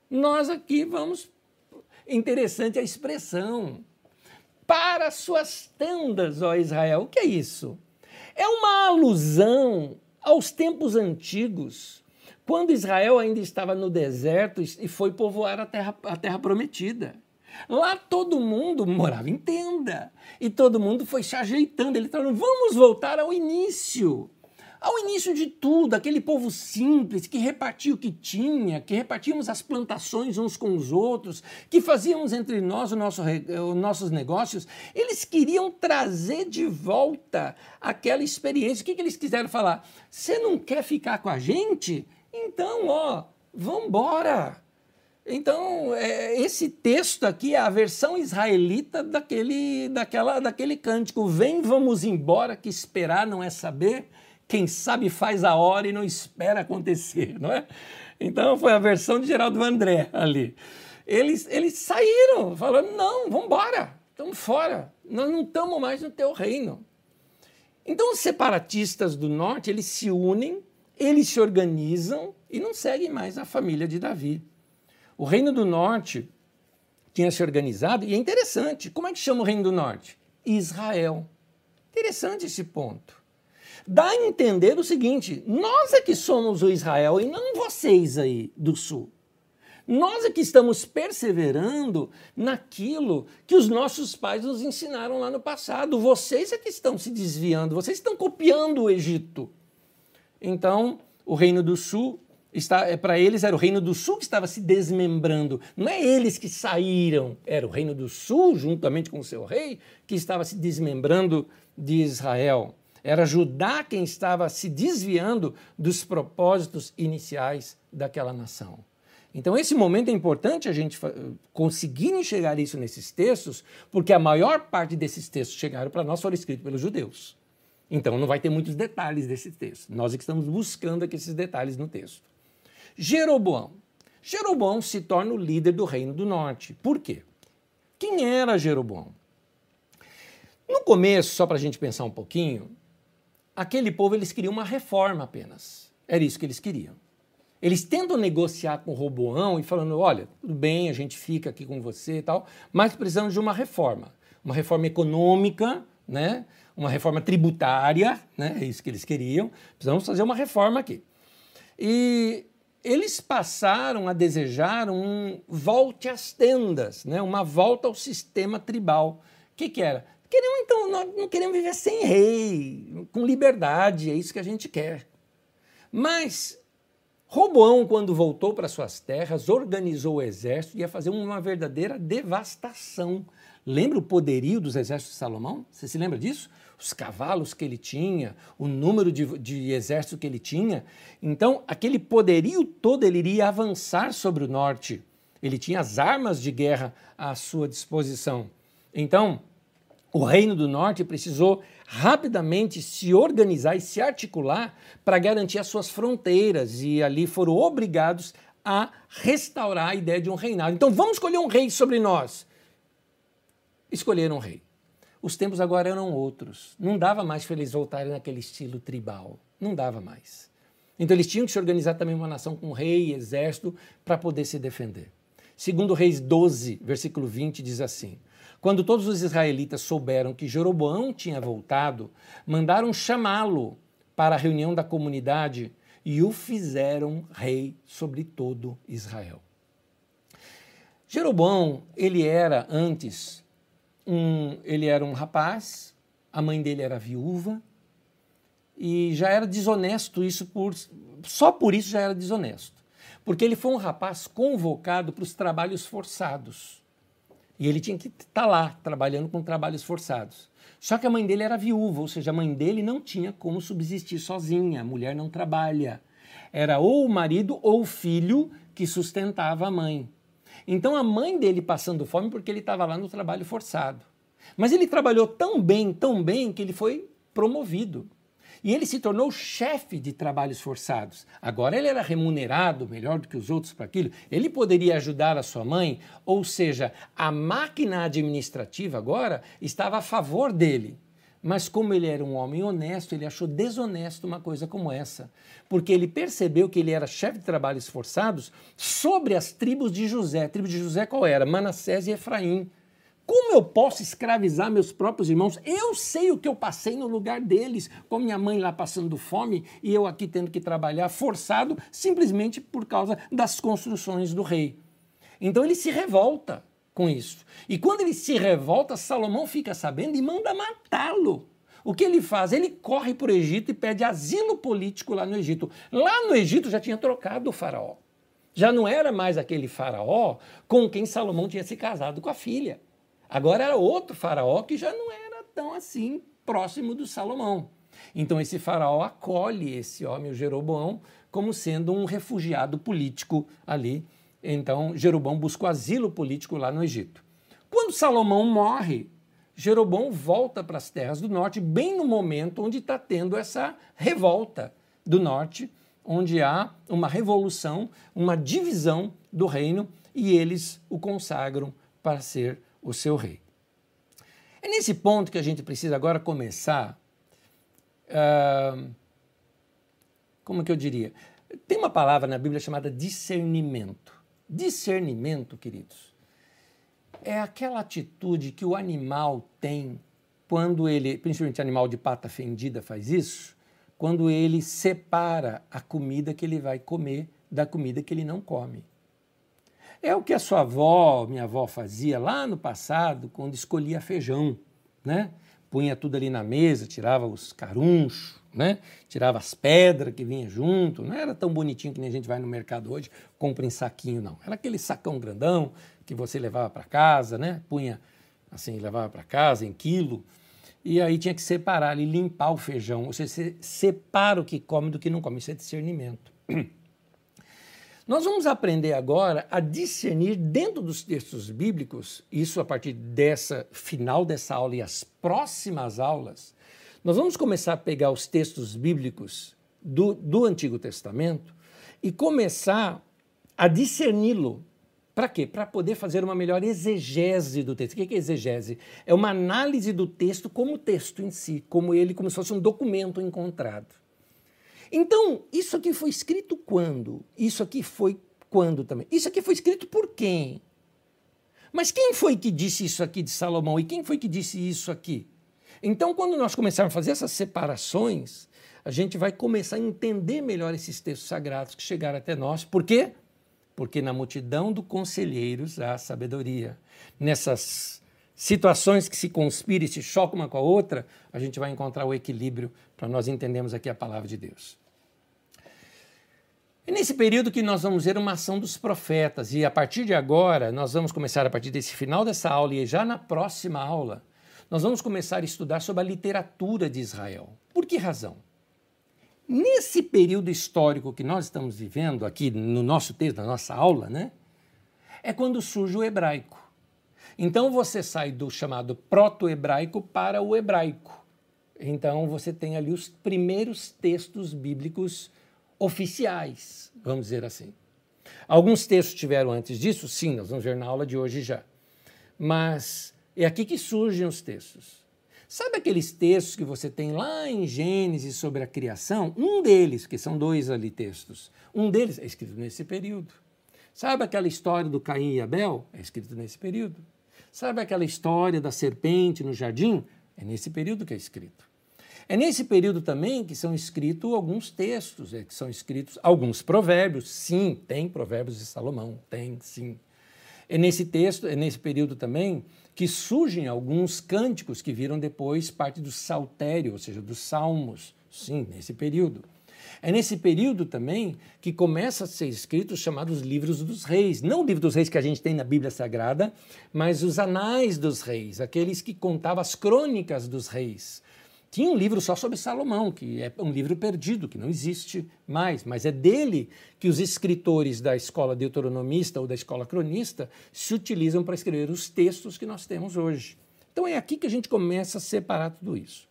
Nós aqui vamos. Interessante a expressão. Para suas tendas, ó Israel. O que é isso? É uma alusão aos tempos antigos, quando Israel ainda estava no deserto e foi povoar a terra, a terra prometida. Lá todo mundo morava em tenda e todo mundo foi se ajeitando. Ele falou: vamos voltar ao início. Ao início de tudo, aquele povo simples que repartia o que tinha, que repartíamos as plantações uns com os outros, que fazíamos entre nós nosso, os nossos negócios, eles queriam trazer de volta aquela experiência. O que, que eles quiseram falar? Você não quer ficar com a gente? Então, ó, vambora! Então, é, esse texto aqui é a versão israelita daquele, daquela, daquele cântico. Vem, vamos embora, que esperar não é saber. Quem sabe faz a hora e não espera acontecer, não é? Então foi a versão de Geraldo André ali. Eles, eles saíram falando: não, vamos embora, estamos fora, nós não estamos mais no teu reino. Então os separatistas do norte eles se unem, eles se organizam e não seguem mais a família de Davi. O reino do norte tinha se organizado e é interessante. Como é que chama o reino do norte? Israel. Interessante esse ponto dá a entender o seguinte: nós é que somos o Israel e não vocês aí do sul. Nós é que estamos perseverando naquilo que os nossos pais nos ensinaram lá no passado. Vocês é que estão se desviando, vocês estão copiando o Egito. Então, o Reino do Sul está é, para eles era o Reino do Sul que estava se desmembrando. Não é eles que saíram, era o Reino do Sul, juntamente com o seu rei, que estava se desmembrando de Israel. Era Judá quem estava se desviando dos propósitos iniciais daquela nação. Então, esse momento é importante a gente conseguir enxergar isso nesses textos, porque a maior parte desses textos chegaram para nós foram escritos pelos judeus. Então, não vai ter muitos detalhes desse texto. Nós é que estamos buscando aqui esses detalhes no texto. Jeroboão. Jeroboão se torna o líder do reino do norte. Por quê? Quem era Jeroboão? No começo, só para a gente pensar um pouquinho, aquele povo eles queriam uma reforma apenas. Era isso que eles queriam. Eles tentam negociar com Roboão e falando: olha, tudo bem, a gente fica aqui com você e tal, mas precisamos de uma reforma. Uma reforma econômica, né? Uma reforma tributária, né? é isso que eles queriam, precisamos fazer uma reforma aqui. E eles passaram a desejar um volte às tendas, né? uma volta ao sistema tribal. O que, que era? Queremos, então, nós não queremos viver sem rei, com liberdade, é isso que a gente quer. Mas Roboão, quando voltou para suas terras, organizou o exército e ia fazer uma verdadeira devastação. Lembra o poderio dos exércitos de Salomão? Você se lembra disso? Os cavalos que ele tinha, o número de, de exército que ele tinha. Então, aquele poderio todo ele iria avançar sobre o norte. Ele tinha as armas de guerra à sua disposição. Então, o Reino do Norte precisou rapidamente se organizar e se articular para garantir as suas fronteiras, e ali foram obrigados a restaurar a ideia de um reinado. Então, vamos escolher um rei sobre nós. Escolheram um rei. Os tempos agora eram outros. Não dava mais para eles voltarem naquele estilo tribal. Não dava mais. Então eles tinham que se organizar também uma nação com rei e exército para poder se defender. Segundo Reis 12, versículo 20, diz assim: Quando todos os israelitas souberam que Jeroboão tinha voltado, mandaram chamá-lo para a reunião da comunidade e o fizeram rei sobre todo Israel. Jeroboão, ele era antes um, ele era um rapaz, a mãe dele era viúva, e já era desonesto isso por só por isso já era desonesto. Porque ele foi um rapaz convocado para os trabalhos forçados. E ele tinha que estar tá lá trabalhando com trabalhos forçados. Só que a mãe dele era viúva, ou seja, a mãe dele não tinha como subsistir sozinha, a mulher não trabalha. Era ou o marido ou o filho que sustentava a mãe. Então a mãe dele passando fome porque ele estava lá no trabalho forçado. Mas ele trabalhou tão bem, tão bem, que ele foi promovido. E ele se tornou chefe de trabalhos forçados. Agora ele era remunerado melhor do que os outros para aquilo. Ele poderia ajudar a sua mãe, ou seja, a máquina administrativa agora estava a favor dele. Mas como ele era um homem honesto, ele achou desonesto uma coisa como essa, porque ele percebeu que ele era chefe de trabalhos forçados sobre as tribos de José. A tribo de José qual era? Manassés e Efraim. Como eu posso escravizar meus próprios irmãos? Eu sei o que eu passei no lugar deles, com minha mãe lá passando fome e eu aqui tendo que trabalhar forçado simplesmente por causa das construções do rei. Então ele se revolta com isso. E quando ele se revolta, Salomão fica sabendo e manda matá-lo. O que ele faz? Ele corre para o Egito e pede asilo político lá no Egito. Lá no Egito já tinha trocado o faraó. Já não era mais aquele faraó com quem Salomão tinha se casado com a filha. Agora era outro faraó que já não era tão assim próximo do Salomão. Então esse faraó acolhe esse homem, o Jeroboão, como sendo um refugiado político ali então, Jeroboão busca asilo político lá no Egito. Quando Salomão morre, Jeroboão volta para as terras do norte, bem no momento onde está tendo essa revolta do norte, onde há uma revolução, uma divisão do reino e eles o consagram para ser o seu rei. É nesse ponto que a gente precisa agora começar. Uh, como que eu diria? Tem uma palavra na Bíblia chamada discernimento. Discernimento, queridos, é aquela atitude que o animal tem quando ele, principalmente animal de pata fendida, faz isso, quando ele separa a comida que ele vai comer da comida que ele não come. É o que a sua avó, minha avó, fazia lá no passado, quando escolhia feijão, né? Punha tudo ali na mesa, tirava os carunchos, né? Tirava as pedras que vinha junto, não era tão bonitinho que nem a gente vai no mercado hoje, compra em saquinho, não. Era aquele sacão grandão que você levava para casa, né? Punha assim, levava para casa em quilo, e aí tinha que separar ali, limpar o feijão. Ou seja, você separa o que come do que não come, isso é discernimento. Nós vamos aprender agora a discernir dentro dos textos bíblicos, isso a partir dessa final dessa aula e as próximas aulas, nós vamos começar a pegar os textos bíblicos do, do Antigo Testamento e começar a discerni-lo. Para quê? Para poder fazer uma melhor exegese do texto. O que é exegese? É uma análise do texto como texto em si, como ele, como se fosse um documento encontrado. Então, isso aqui foi escrito quando? Isso aqui foi quando também? Isso aqui foi escrito por quem? Mas quem foi que disse isso aqui de Salomão? E quem foi que disse isso aqui? Então, quando nós começarmos a fazer essas separações, a gente vai começar a entender melhor esses textos sagrados que chegaram até nós. Por quê? Porque na multidão dos conselheiros há sabedoria. Nessas situações que se conspiram e se chocam uma com a outra, a gente vai encontrar o equilíbrio para nós entendermos aqui a palavra de Deus. É nesse período que nós vamos ver uma ação dos profetas, e a partir de agora, nós vamos começar, a partir desse final dessa aula e já na próxima aula, nós vamos começar a estudar sobre a literatura de Israel. Por que razão? Nesse período histórico que nós estamos vivendo, aqui no nosso texto, na nossa aula, né, é quando surge o hebraico. Então você sai do chamado proto-hebraico para o hebraico. Então você tem ali os primeiros textos bíblicos oficiais, vamos dizer assim. Alguns textos tiveram antes disso, sim, nós vamos ver na aula de hoje já. Mas é aqui que surgem os textos. Sabe aqueles textos que você tem lá em Gênesis sobre a criação? Um deles, que são dois ali textos, um deles é escrito nesse período. Sabe aquela história do Caim e Abel? É escrito nesse período. Sabe aquela história da serpente no jardim? É nesse período que é escrito. É nesse período também que são escritos alguns textos, é que são escritos alguns provérbios. Sim, tem provérbios de Salomão, tem sim. É nesse texto, é nesse período também que surgem alguns cânticos que viram depois parte do saltério, ou seja, dos salmos. Sim, nesse período. É nesse período também que começa a ser escritos os chamados livros dos reis. Não o livro dos reis que a gente tem na Bíblia Sagrada, mas os anais dos reis, aqueles que contavam as crônicas dos reis. Tinha um livro só sobre Salomão, que é um livro perdido, que não existe mais, mas é dele que os escritores da escola deuteronomista ou da escola cronista se utilizam para escrever os textos que nós temos hoje. Então é aqui que a gente começa a separar tudo isso.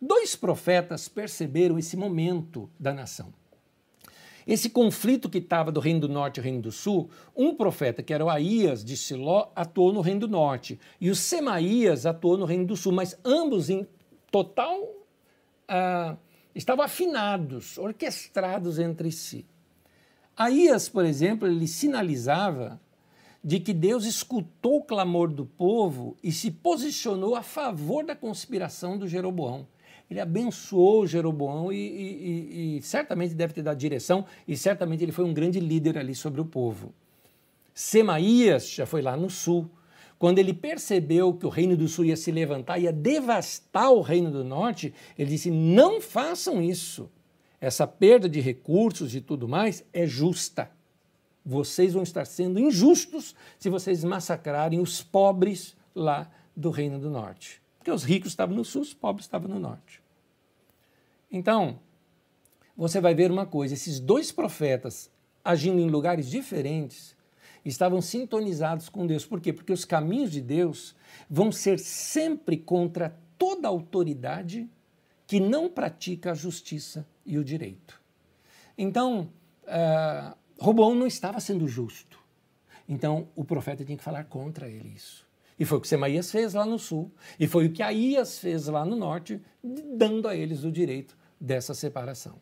Dois profetas perceberam esse momento da nação. Esse conflito que estava do Reino do Norte e Reino do Sul, um profeta, que era o Aías de Siló, atuou no Reino do Norte, e o Semaías atuou no Reino do Sul, mas ambos em total. Uh, estavam afinados, orquestrados entre si. Aías, por exemplo, ele sinalizava de que Deus escutou o clamor do povo e se posicionou a favor da conspiração do Jeroboão. Ele abençoou Jeroboão e, e, e, e certamente deve ter dado direção e certamente ele foi um grande líder ali sobre o povo. Semaías já foi lá no sul, quando ele percebeu que o reino do sul ia se levantar, ia devastar o reino do norte, ele disse: não façam isso. Essa perda de recursos e tudo mais é justa. Vocês vão estar sendo injustos se vocês massacrarem os pobres lá do reino do norte. Porque os ricos estavam no sul, os pobres estavam no norte. Então, você vai ver uma coisa: esses dois profetas agindo em lugares diferentes, estavam sintonizados com Deus. Por quê? Porque os caminhos de Deus vão ser sempre contra toda autoridade que não pratica a justiça e o direito. Então, uh, Roboão não estava sendo justo. Então, o profeta tinha que falar contra ele isso. E foi o que Semaías fez lá no sul, e foi o que Aías fez lá no norte, dando a eles o direito dessa separação.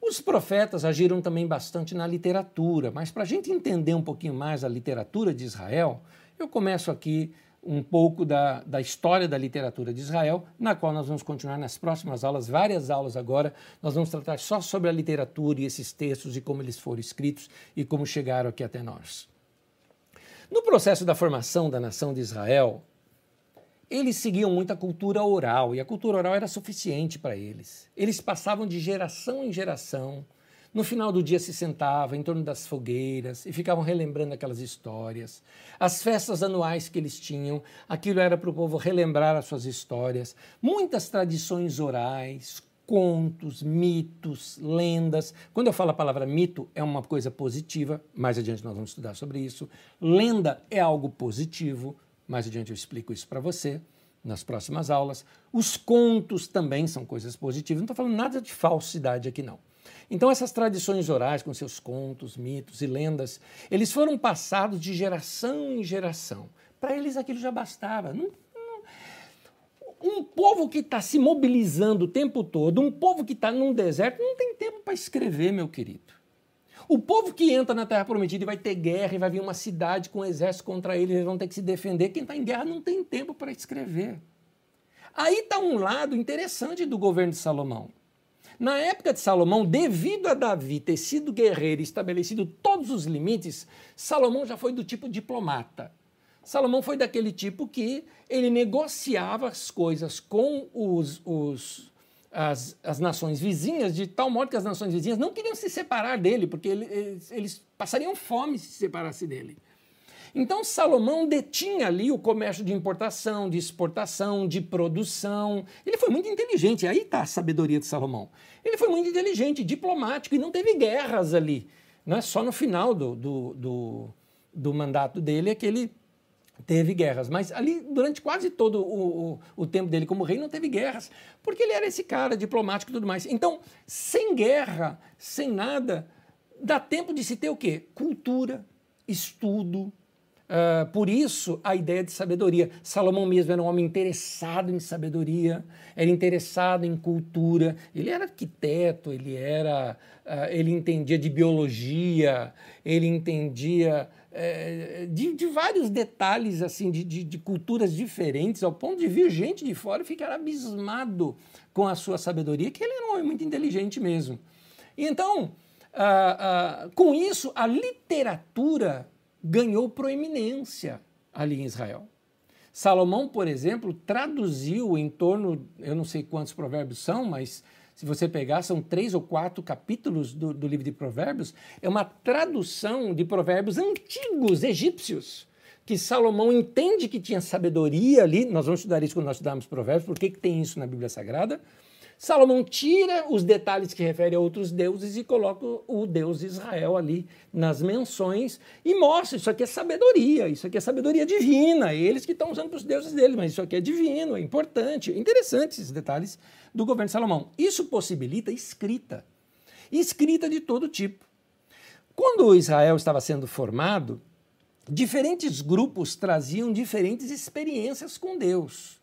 Os profetas agiram também bastante na literatura, mas para a gente entender um pouquinho mais a literatura de Israel, eu começo aqui um pouco da, da história da literatura de Israel, na qual nós vamos continuar nas próximas aulas, várias aulas agora. Nós vamos tratar só sobre a literatura e esses textos e como eles foram escritos e como chegaram aqui até nós. No processo da formação da nação de Israel, eles seguiam muito a cultura oral e a cultura oral era suficiente para eles. Eles passavam de geração em geração. No final do dia se sentavam em torno das fogueiras e ficavam relembrando aquelas histórias. As festas anuais que eles tinham, aquilo era para o povo relembrar as suas histórias. Muitas tradições orais, contos, mitos, lendas. Quando eu falo a palavra mito, é uma coisa positiva, mais adiante nós vamos estudar sobre isso. Lenda é algo positivo, mais adiante eu explico isso para você nas próximas aulas. Os contos também são coisas positivas. Não estou falando nada de falsidade aqui, não. Então, essas tradições orais, com seus contos, mitos e lendas, eles foram passados de geração em geração. Para eles aquilo já bastava. Não, não... Um povo que está se mobilizando o tempo todo, um povo que está num deserto, não tem tempo para escrever, meu querido. O povo que entra na Terra Prometida vai ter guerra e vai vir uma cidade com um exército contra eles, eles vão ter que se defender. Quem está em guerra não tem tempo para escrever. Aí está um lado interessante do governo de Salomão. Na época de Salomão, devido a Davi ter sido guerreiro e estabelecido todos os limites, Salomão já foi do tipo diplomata. Salomão foi daquele tipo que ele negociava as coisas com os, os, as, as nações vizinhas, de tal modo que as nações vizinhas não queriam se separar dele, porque ele, eles, eles passariam fome se se separasse dele. Então Salomão detinha ali o comércio de importação, de exportação, de produção. Ele foi muito inteligente, aí está a sabedoria de Salomão. Ele foi muito inteligente, diplomático e não teve guerras ali. Né? Só no final do, do, do, do mandato dele é que ele teve guerras, mas ali durante quase todo o, o, o, tempo dele como rei não teve guerras, porque ele era esse cara diplomático e tudo mais. Então, sem guerra, sem nada, dá tempo de se ter o quê? Cultura, estudo, Uh, por isso, a ideia de sabedoria. Salomão mesmo era um homem interessado em sabedoria, era interessado em cultura. Ele era arquiteto, ele era, uh, ele entendia de biologia, ele entendia uh, de, de, vários detalhes assim de, de, de, culturas diferentes, ao ponto de vir gente de fora e ficar abismado com a sua sabedoria, que ele um homem muito inteligente mesmo. Então, ah, com isso, a literatura ganhou proeminência ali em Israel. Salomão, por exemplo, traduziu em torno, eu não sei quantos provérbios são, mas se você pegar, são três ou quatro capítulos do, do livro de Provérbios, é uma tradução de provérbios antigos egípcios, que Salomão entende que tinha sabedoria ali. Nós vamos estudar isso quando nós estudarmos Provérbios, por que, que tem isso na Bíblia Sagrada? Salomão tira os detalhes que referem a outros deuses e coloca o Deus Israel ali nas menções e mostra: isso aqui é sabedoria, isso aqui é sabedoria divina, eles que estão usando para os deuses deles, mas isso aqui é divino, é importante. Interessante esses detalhes do governo Salomão. Isso possibilita escrita, escrita de todo tipo. Quando Israel estava sendo formado, diferentes grupos traziam diferentes experiências com Deus.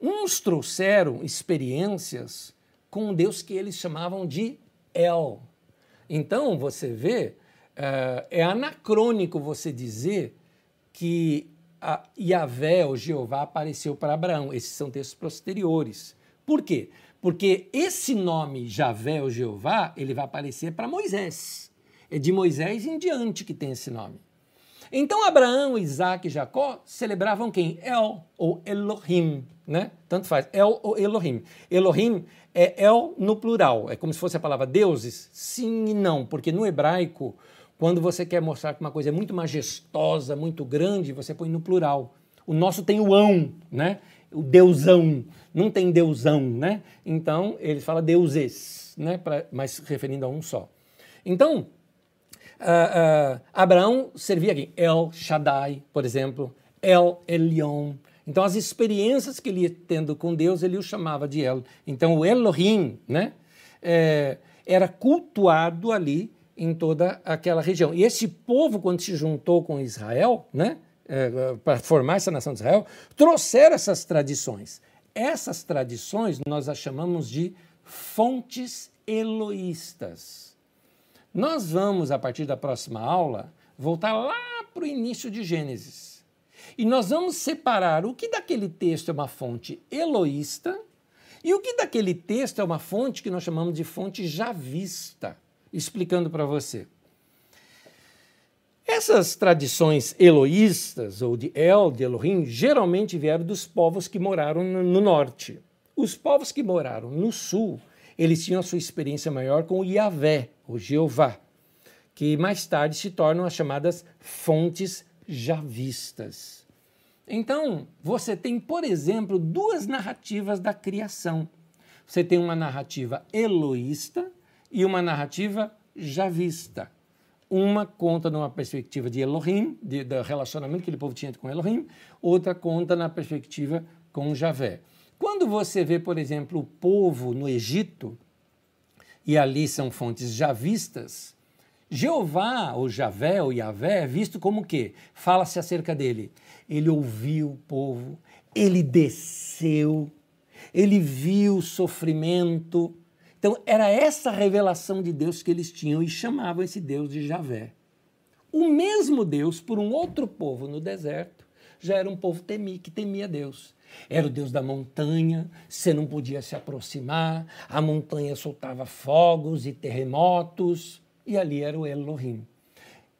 Uns trouxeram experiências com um Deus que eles chamavam de El. Então, você vê, uh, é anacrônico você dizer que Yahvé, ou Jeová, apareceu para Abraão. Esses são textos posteriores. Por quê? Porque esse nome, Javé ou Jeová, ele vai aparecer para Moisés. É de Moisés em diante que tem esse nome. Então Abraão, Isaac e Jacó celebravam quem? El ou Elohim, né? Tanto faz, El ou Elohim. Elohim é El no plural, é como se fosse a palavra deuses? Sim e não, porque no hebraico, quando você quer mostrar que uma coisa é muito majestosa, muito grande, você põe no plural. O nosso tem o ão, né? O deusão, não tem deusão, né? Então ele fala deuses, né? Pra, mas referindo a um só. Então, uh, uh, Abraão servia quem? El Shaddai, por exemplo, El Elyon. Então, as experiências que ele ia tendo com Deus, ele o chamava de El. Então, o Elohim né, é, era cultuado ali em toda aquela região. E esse povo, quando se juntou com Israel, né, para formar essa nação de Israel, trouxeram essas tradições. Essas tradições nós as chamamos de fontes eloístas. Nós vamos, a partir da próxima aula, voltar lá para o início de Gênesis. E nós vamos separar o que daquele texto é uma fonte eloísta e o que daquele texto é uma fonte que nós chamamos de fonte javista, explicando para você. Essas tradições eloístas, ou de El, de Elohim, geralmente vieram dos povos que moraram no norte. Os povos que moraram no sul eles tinham a sua experiência maior com o Yahvé, o Jeová, que mais tarde se tornam as chamadas fontes javistas. Então, você tem, por exemplo, duas narrativas da criação. Você tem uma narrativa eloísta e uma narrativa javista. Uma conta numa perspectiva de Elohim, de, do relacionamento que aquele povo tinha com Elohim, outra conta na perspectiva com Javé. Quando você vê, por exemplo, o povo no Egito, e ali são fontes javistas, Jeová, ou Javé, ou Yahvé, é visto como o quê? Fala-se acerca dele. Ele ouviu o povo, ele desceu, ele viu o sofrimento. Então, era essa revelação de Deus que eles tinham e chamavam esse Deus de Javé. O mesmo Deus, por um outro povo no deserto, já era um povo temi, que temia Deus. Era o Deus da montanha, você não podia se aproximar, a montanha soltava fogos e terremotos, e ali era o Elohim.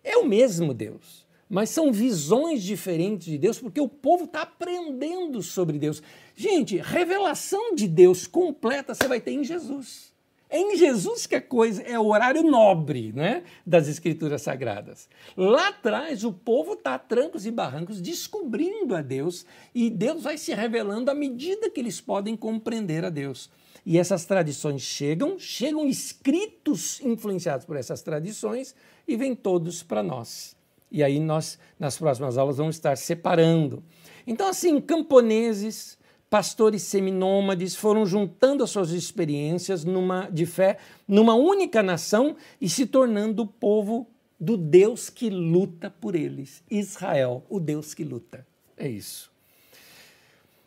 É o mesmo Deus, mas são visões diferentes de Deus, porque o povo está aprendendo sobre Deus. Gente, revelação de Deus completa você vai ter em Jesus. É em Jesus que a coisa é o horário nobre né, das Escrituras Sagradas. Lá atrás, o povo está a trancos e barrancos descobrindo a Deus e Deus vai se revelando à medida que eles podem compreender a Deus. E essas tradições chegam, chegam escritos influenciados por essas tradições e vêm todos para nós. E aí nós, nas próximas aulas, vamos estar separando. Então, assim, camponeses, pastores seminômades foram juntando as suas experiências numa, de fé numa única nação e se tornando o povo do Deus que luta por eles. Israel, o Deus que luta. É isso.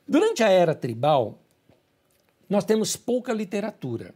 Durante a era tribal, nós temos pouca literatura.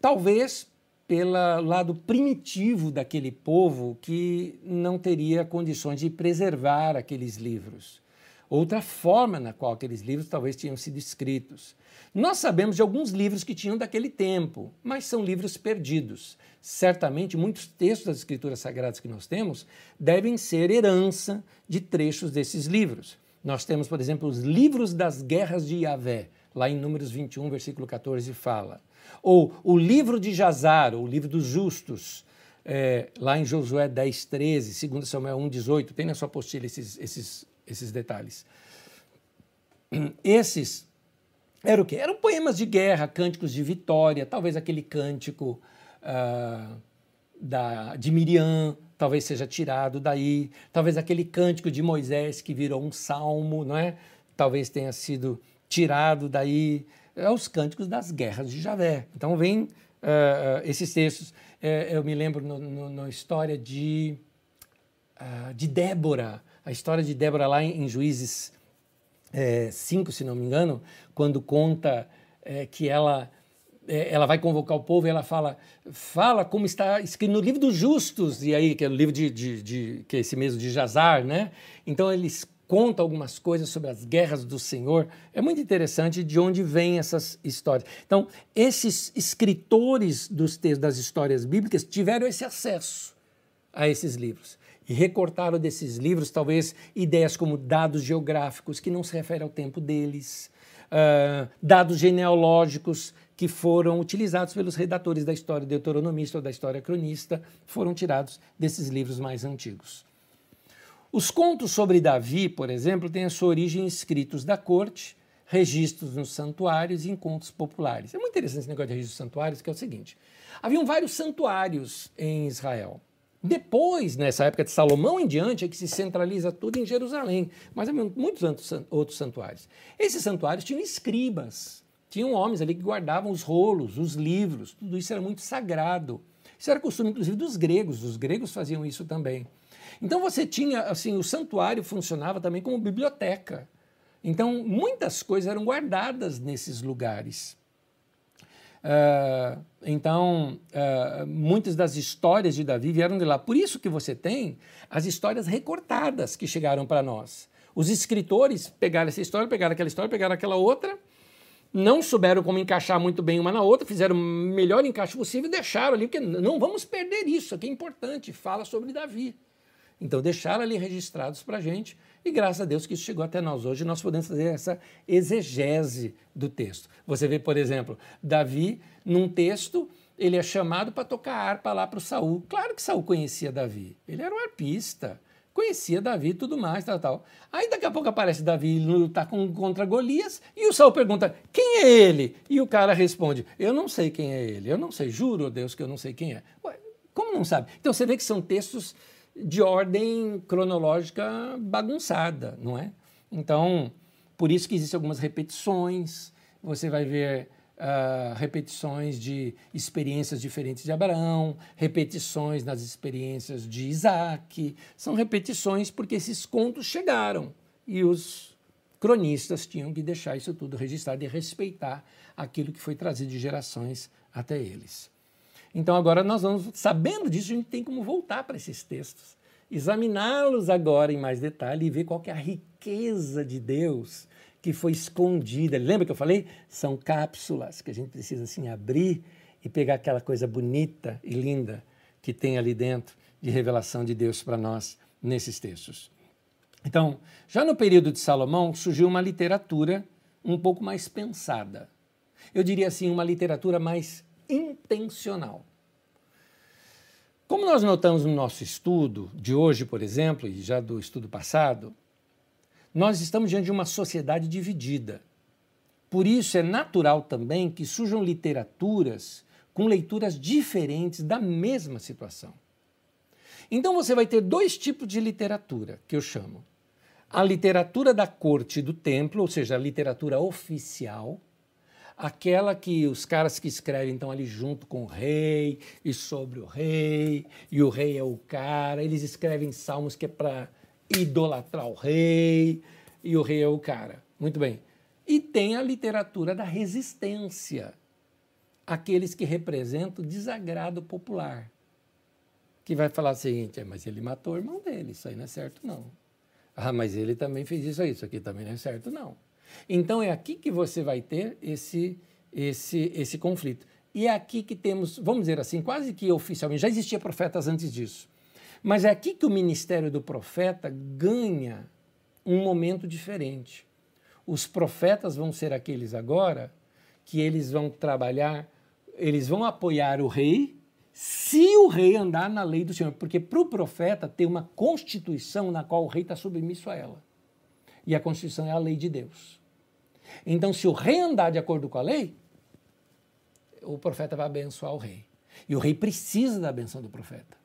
Talvez pelo lado primitivo daquele povo que não teria condições de preservar aqueles livros outra forma na qual aqueles livros talvez tinham sido escritos. Nós sabemos de alguns livros que tinham daquele tempo, mas são livros perdidos. Certamente, muitos textos das Escrituras Sagradas que nós temos devem ser herança de trechos desses livros. Nós temos, por exemplo, os livros das guerras de Yahvé, lá em Números 21, versículo 14, fala. Ou o livro de Jazar, o livro dos justos, é, lá em Josué 10, 13, 2 Samuel 1, 18, tem na sua apostila esses, esses esses detalhes. Esses eram o quê? Eram poemas de guerra, cânticos de vitória, talvez aquele cântico uh, da, de Miriam, talvez seja tirado daí, talvez aquele cântico de Moisés que virou um salmo, não é? Talvez tenha sido tirado daí. É os cânticos das guerras de Javé. Então vem uh, esses textos. Uh, eu me lembro na história de, de Débora, a história de Débora lá em, Juízes 5, é, se não me engano, quando conta é, que ela é, ela vai convocar o povo e ela fala, fala como está escrito no livro dos justos, e aí, que é o livro de, de, de que é esse mesmo de Jazar, né? Então eles contam algumas coisas sobre as guerras do Senhor. É muito interessante de onde vêm essas histórias. Então, esses escritores dos textos das histórias bíblicas tiveram esse acesso a esses livros recortaram desses livros talvez ideias como dados geográficos que não se referem ao tempo deles, uh, dados genealógicos que foram utilizados pelos redatores da história deuteronomista ou da história cronista, foram tirados desses livros mais antigos. Os contos sobre Davi, por exemplo, têm a sua origem em escritos da corte, registros nos santuários e em contos populares. É muito interessante esse negócio de registros santuários, que é o seguinte: haviam vários santuários em Israel. Depois, nessa época de Salomão em diante, é que se centraliza tudo em Jerusalém, mas havia muitos outros santuários. Esses santuários tinham escribas, tinham homens ali que guardavam os rolos, os livros, tudo isso era muito sagrado. Isso era costume, inclusive, dos gregos, os gregos faziam isso também. Então você tinha, assim, o santuário funcionava também como biblioteca. Então muitas coisas eram guardadas nesses lugares. Uh, então, uh, muitas das histórias de Davi vieram de lá. Por isso que você tem as histórias recortadas que chegaram para nós. Os escritores pegaram essa história, pegaram aquela história, pegaram aquela outra, não souberam como encaixar muito bem uma na outra, fizeram o melhor encaixe possível e deixaram ali, porque não vamos perder isso, aqui é importante, fala sobre Davi. Então, deixaram ali registrados para a gente e graças a Deus que isso chegou até nós hoje, nós podemos fazer essa exegese do texto. Você vê, por exemplo, Davi, num texto, ele é chamado para tocar harpa lá para o Saul. Claro que Saul conhecia Davi, ele era um arpista, conhecia Davi e tudo mais, tal, tal. Aí daqui a pouco aparece Davi lutar com, contra Golias e o Saul pergunta, quem é ele? E o cara responde, eu não sei quem é ele, eu não sei, juro, a Deus, que eu não sei quem é. Ué, como não sabe? Então você vê que são textos de ordem cronológica bagunçada, não é? Então, por isso que existem algumas repetições, você vai ver uh, repetições de experiências diferentes de Abraão, repetições nas experiências de Isaac, são repetições porque esses contos chegaram e os cronistas tinham que deixar isso tudo registrado e respeitar aquilo que foi trazido de gerações até eles. Então agora nós vamos, sabendo disso, a gente tem como voltar para esses textos, examiná-los agora em mais detalhe e ver qual é a riqueza de Deus que foi escondida. Lembra que eu falei? São cápsulas que a gente precisa assim abrir e pegar aquela coisa bonita e linda que tem ali dentro de revelação de Deus para nós nesses textos. Então, já no período de Salomão surgiu uma literatura um pouco mais pensada. Eu diria assim, uma literatura mais intencional. Como nós notamos no nosso estudo de hoje, por exemplo, e já do estudo passado, nós estamos diante de uma sociedade dividida. Por isso é natural também que surjam literaturas com leituras diferentes da mesma situação. Então você vai ter dois tipos de literatura que eu chamo. A literatura da corte do templo, ou seja, a literatura oficial, aquela que os caras que escrevem estão ali junto com o rei e sobre o rei, e o rei é o cara, eles escrevem salmos que é para idolatrar o rei, e o rei é o cara. Muito bem. E tem a literatura da resistência, aqueles que representam o desagrado popular, que vai falar o seguinte: é, mas ele matou o irmão dele, isso aí não é certo, não. Ah, mas ele também fez isso aí, isso aqui também não é certo, não. Então é aqui que você vai ter esse, esse, esse conflito. E é aqui que temos, vamos dizer assim, quase que oficialmente, já existia profetas antes disso, mas é aqui que o ministério do profeta ganha um momento diferente. Os profetas vão ser aqueles agora que eles vão trabalhar, eles vão apoiar o rei, se o rei andar na lei do Senhor, porque para o profeta tem uma constituição na qual o rei está submisso a ela. E a constituição é a lei de Deus. Então, se o rei andar de acordo com a lei, o profeta vai abençoar o rei. E o rei precisa da benção do profeta.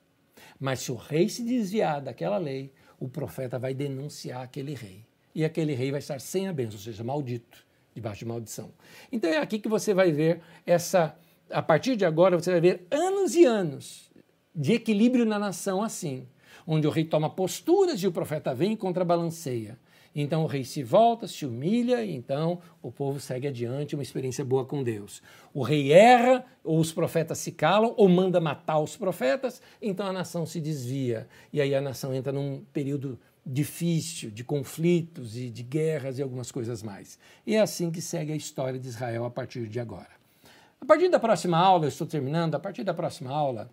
Mas se o rei se desviar daquela lei, o profeta vai denunciar aquele rei. E aquele rei vai estar sem a benção, ou seja, maldito, debaixo de maldição. Então é aqui que você vai ver essa. A partir de agora, você vai ver anos e anos de equilíbrio na nação assim, onde o rei toma posturas e o profeta vem e contrabalanceia. Então o rei se volta, se humilha, e então o povo segue adiante, uma experiência boa com Deus. O rei erra, ou os profetas se calam, ou manda matar os profetas, então a nação se desvia. E aí a nação entra num período difícil, de conflitos e de guerras e algumas coisas mais. E é assim que segue a história de Israel a partir de agora. A partir da próxima aula, eu estou terminando, a partir da próxima aula,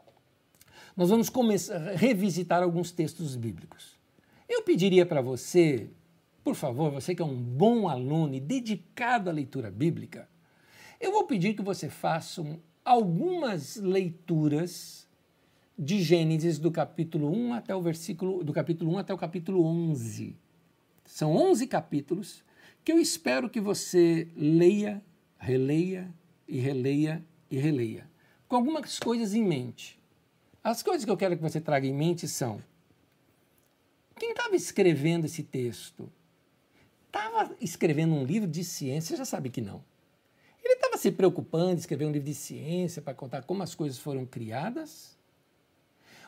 nós vamos começar a revisitar alguns textos bíblicos. Eu pediria para você por favor, você que é um bom aluno e dedicado à leitura bíblica, eu vou pedir que você faça algumas leituras de Gênesis do capítulo 1 até o versículo do capítulo 1 até o capítulo 11. São 11 capítulos que eu espero que você leia, releia e releia e releia, com algumas coisas em mente. As coisas que eu quero que você traga em mente são: quem estava escrevendo esse texto estava escrevendo um livro de ciência, já sabe que não. Ele estava se preocupando em escrever um livro de ciência para contar como as coisas foram criadas?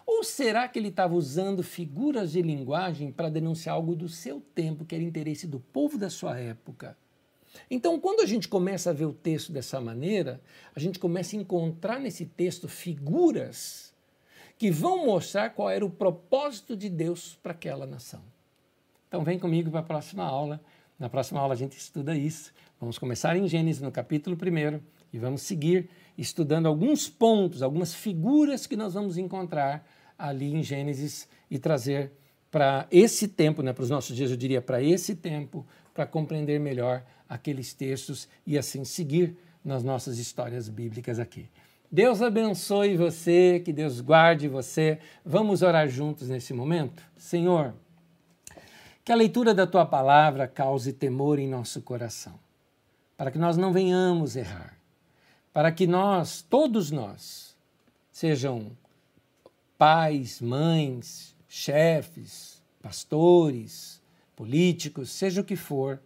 Ou será que ele estava usando figuras de linguagem para denunciar algo do seu tempo, que era interesse do povo da sua época? Então, quando a gente começa a ver o texto dessa maneira, a gente começa a encontrar nesse texto figuras que vão mostrar qual era o propósito de Deus para aquela nação. Então, vem comigo para a próxima aula na próxima aula a gente estuda isso. Vamos começar em Gênesis, no capítulo 1, e vamos seguir estudando alguns pontos, algumas figuras que nós vamos encontrar ali em Gênesis e trazer para esse tempo, né, para os nossos dias, eu diria, para esse tempo, para compreender melhor aqueles textos e assim seguir nas nossas histórias bíblicas aqui. Deus abençoe você, que Deus guarde você. Vamos orar juntos nesse momento? Senhor, que a leitura da tua palavra cause temor em nosso coração, para que nós não venhamos errar, para que nós, todos nós, sejam pais, mães, chefes, pastores, políticos, seja o que for,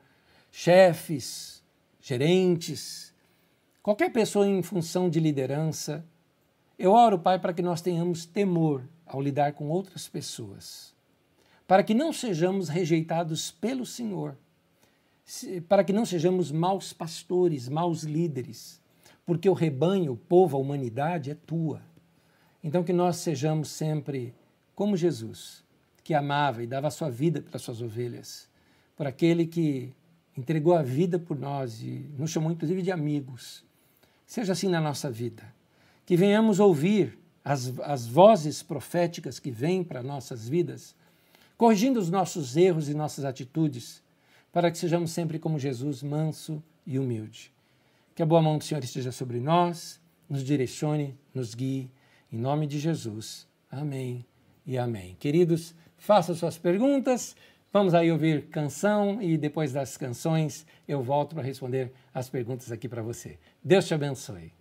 chefes, gerentes, qualquer pessoa em função de liderança, eu oro, Pai, para que nós tenhamos temor ao lidar com outras pessoas para que não sejamos rejeitados pelo Senhor, para que não sejamos maus pastores, maus líderes, porque o rebanho, o povo, a humanidade é tua. Então que nós sejamos sempre como Jesus, que amava e dava a sua vida pelas suas ovelhas, por aquele que entregou a vida por nós e nos chamou inclusive de amigos. Seja assim na nossa vida. Que venhamos ouvir as, as vozes proféticas que vêm para nossas vidas, corrigindo os nossos erros e nossas atitudes, para que sejamos sempre como Jesus, manso e humilde. Que a boa mão do Senhor esteja sobre nós, nos direcione, nos guie. Em nome de Jesus. Amém e amém. Queridos, façam suas perguntas. Vamos aí ouvir canção e depois das canções eu volto para responder as perguntas aqui para você. Deus te abençoe.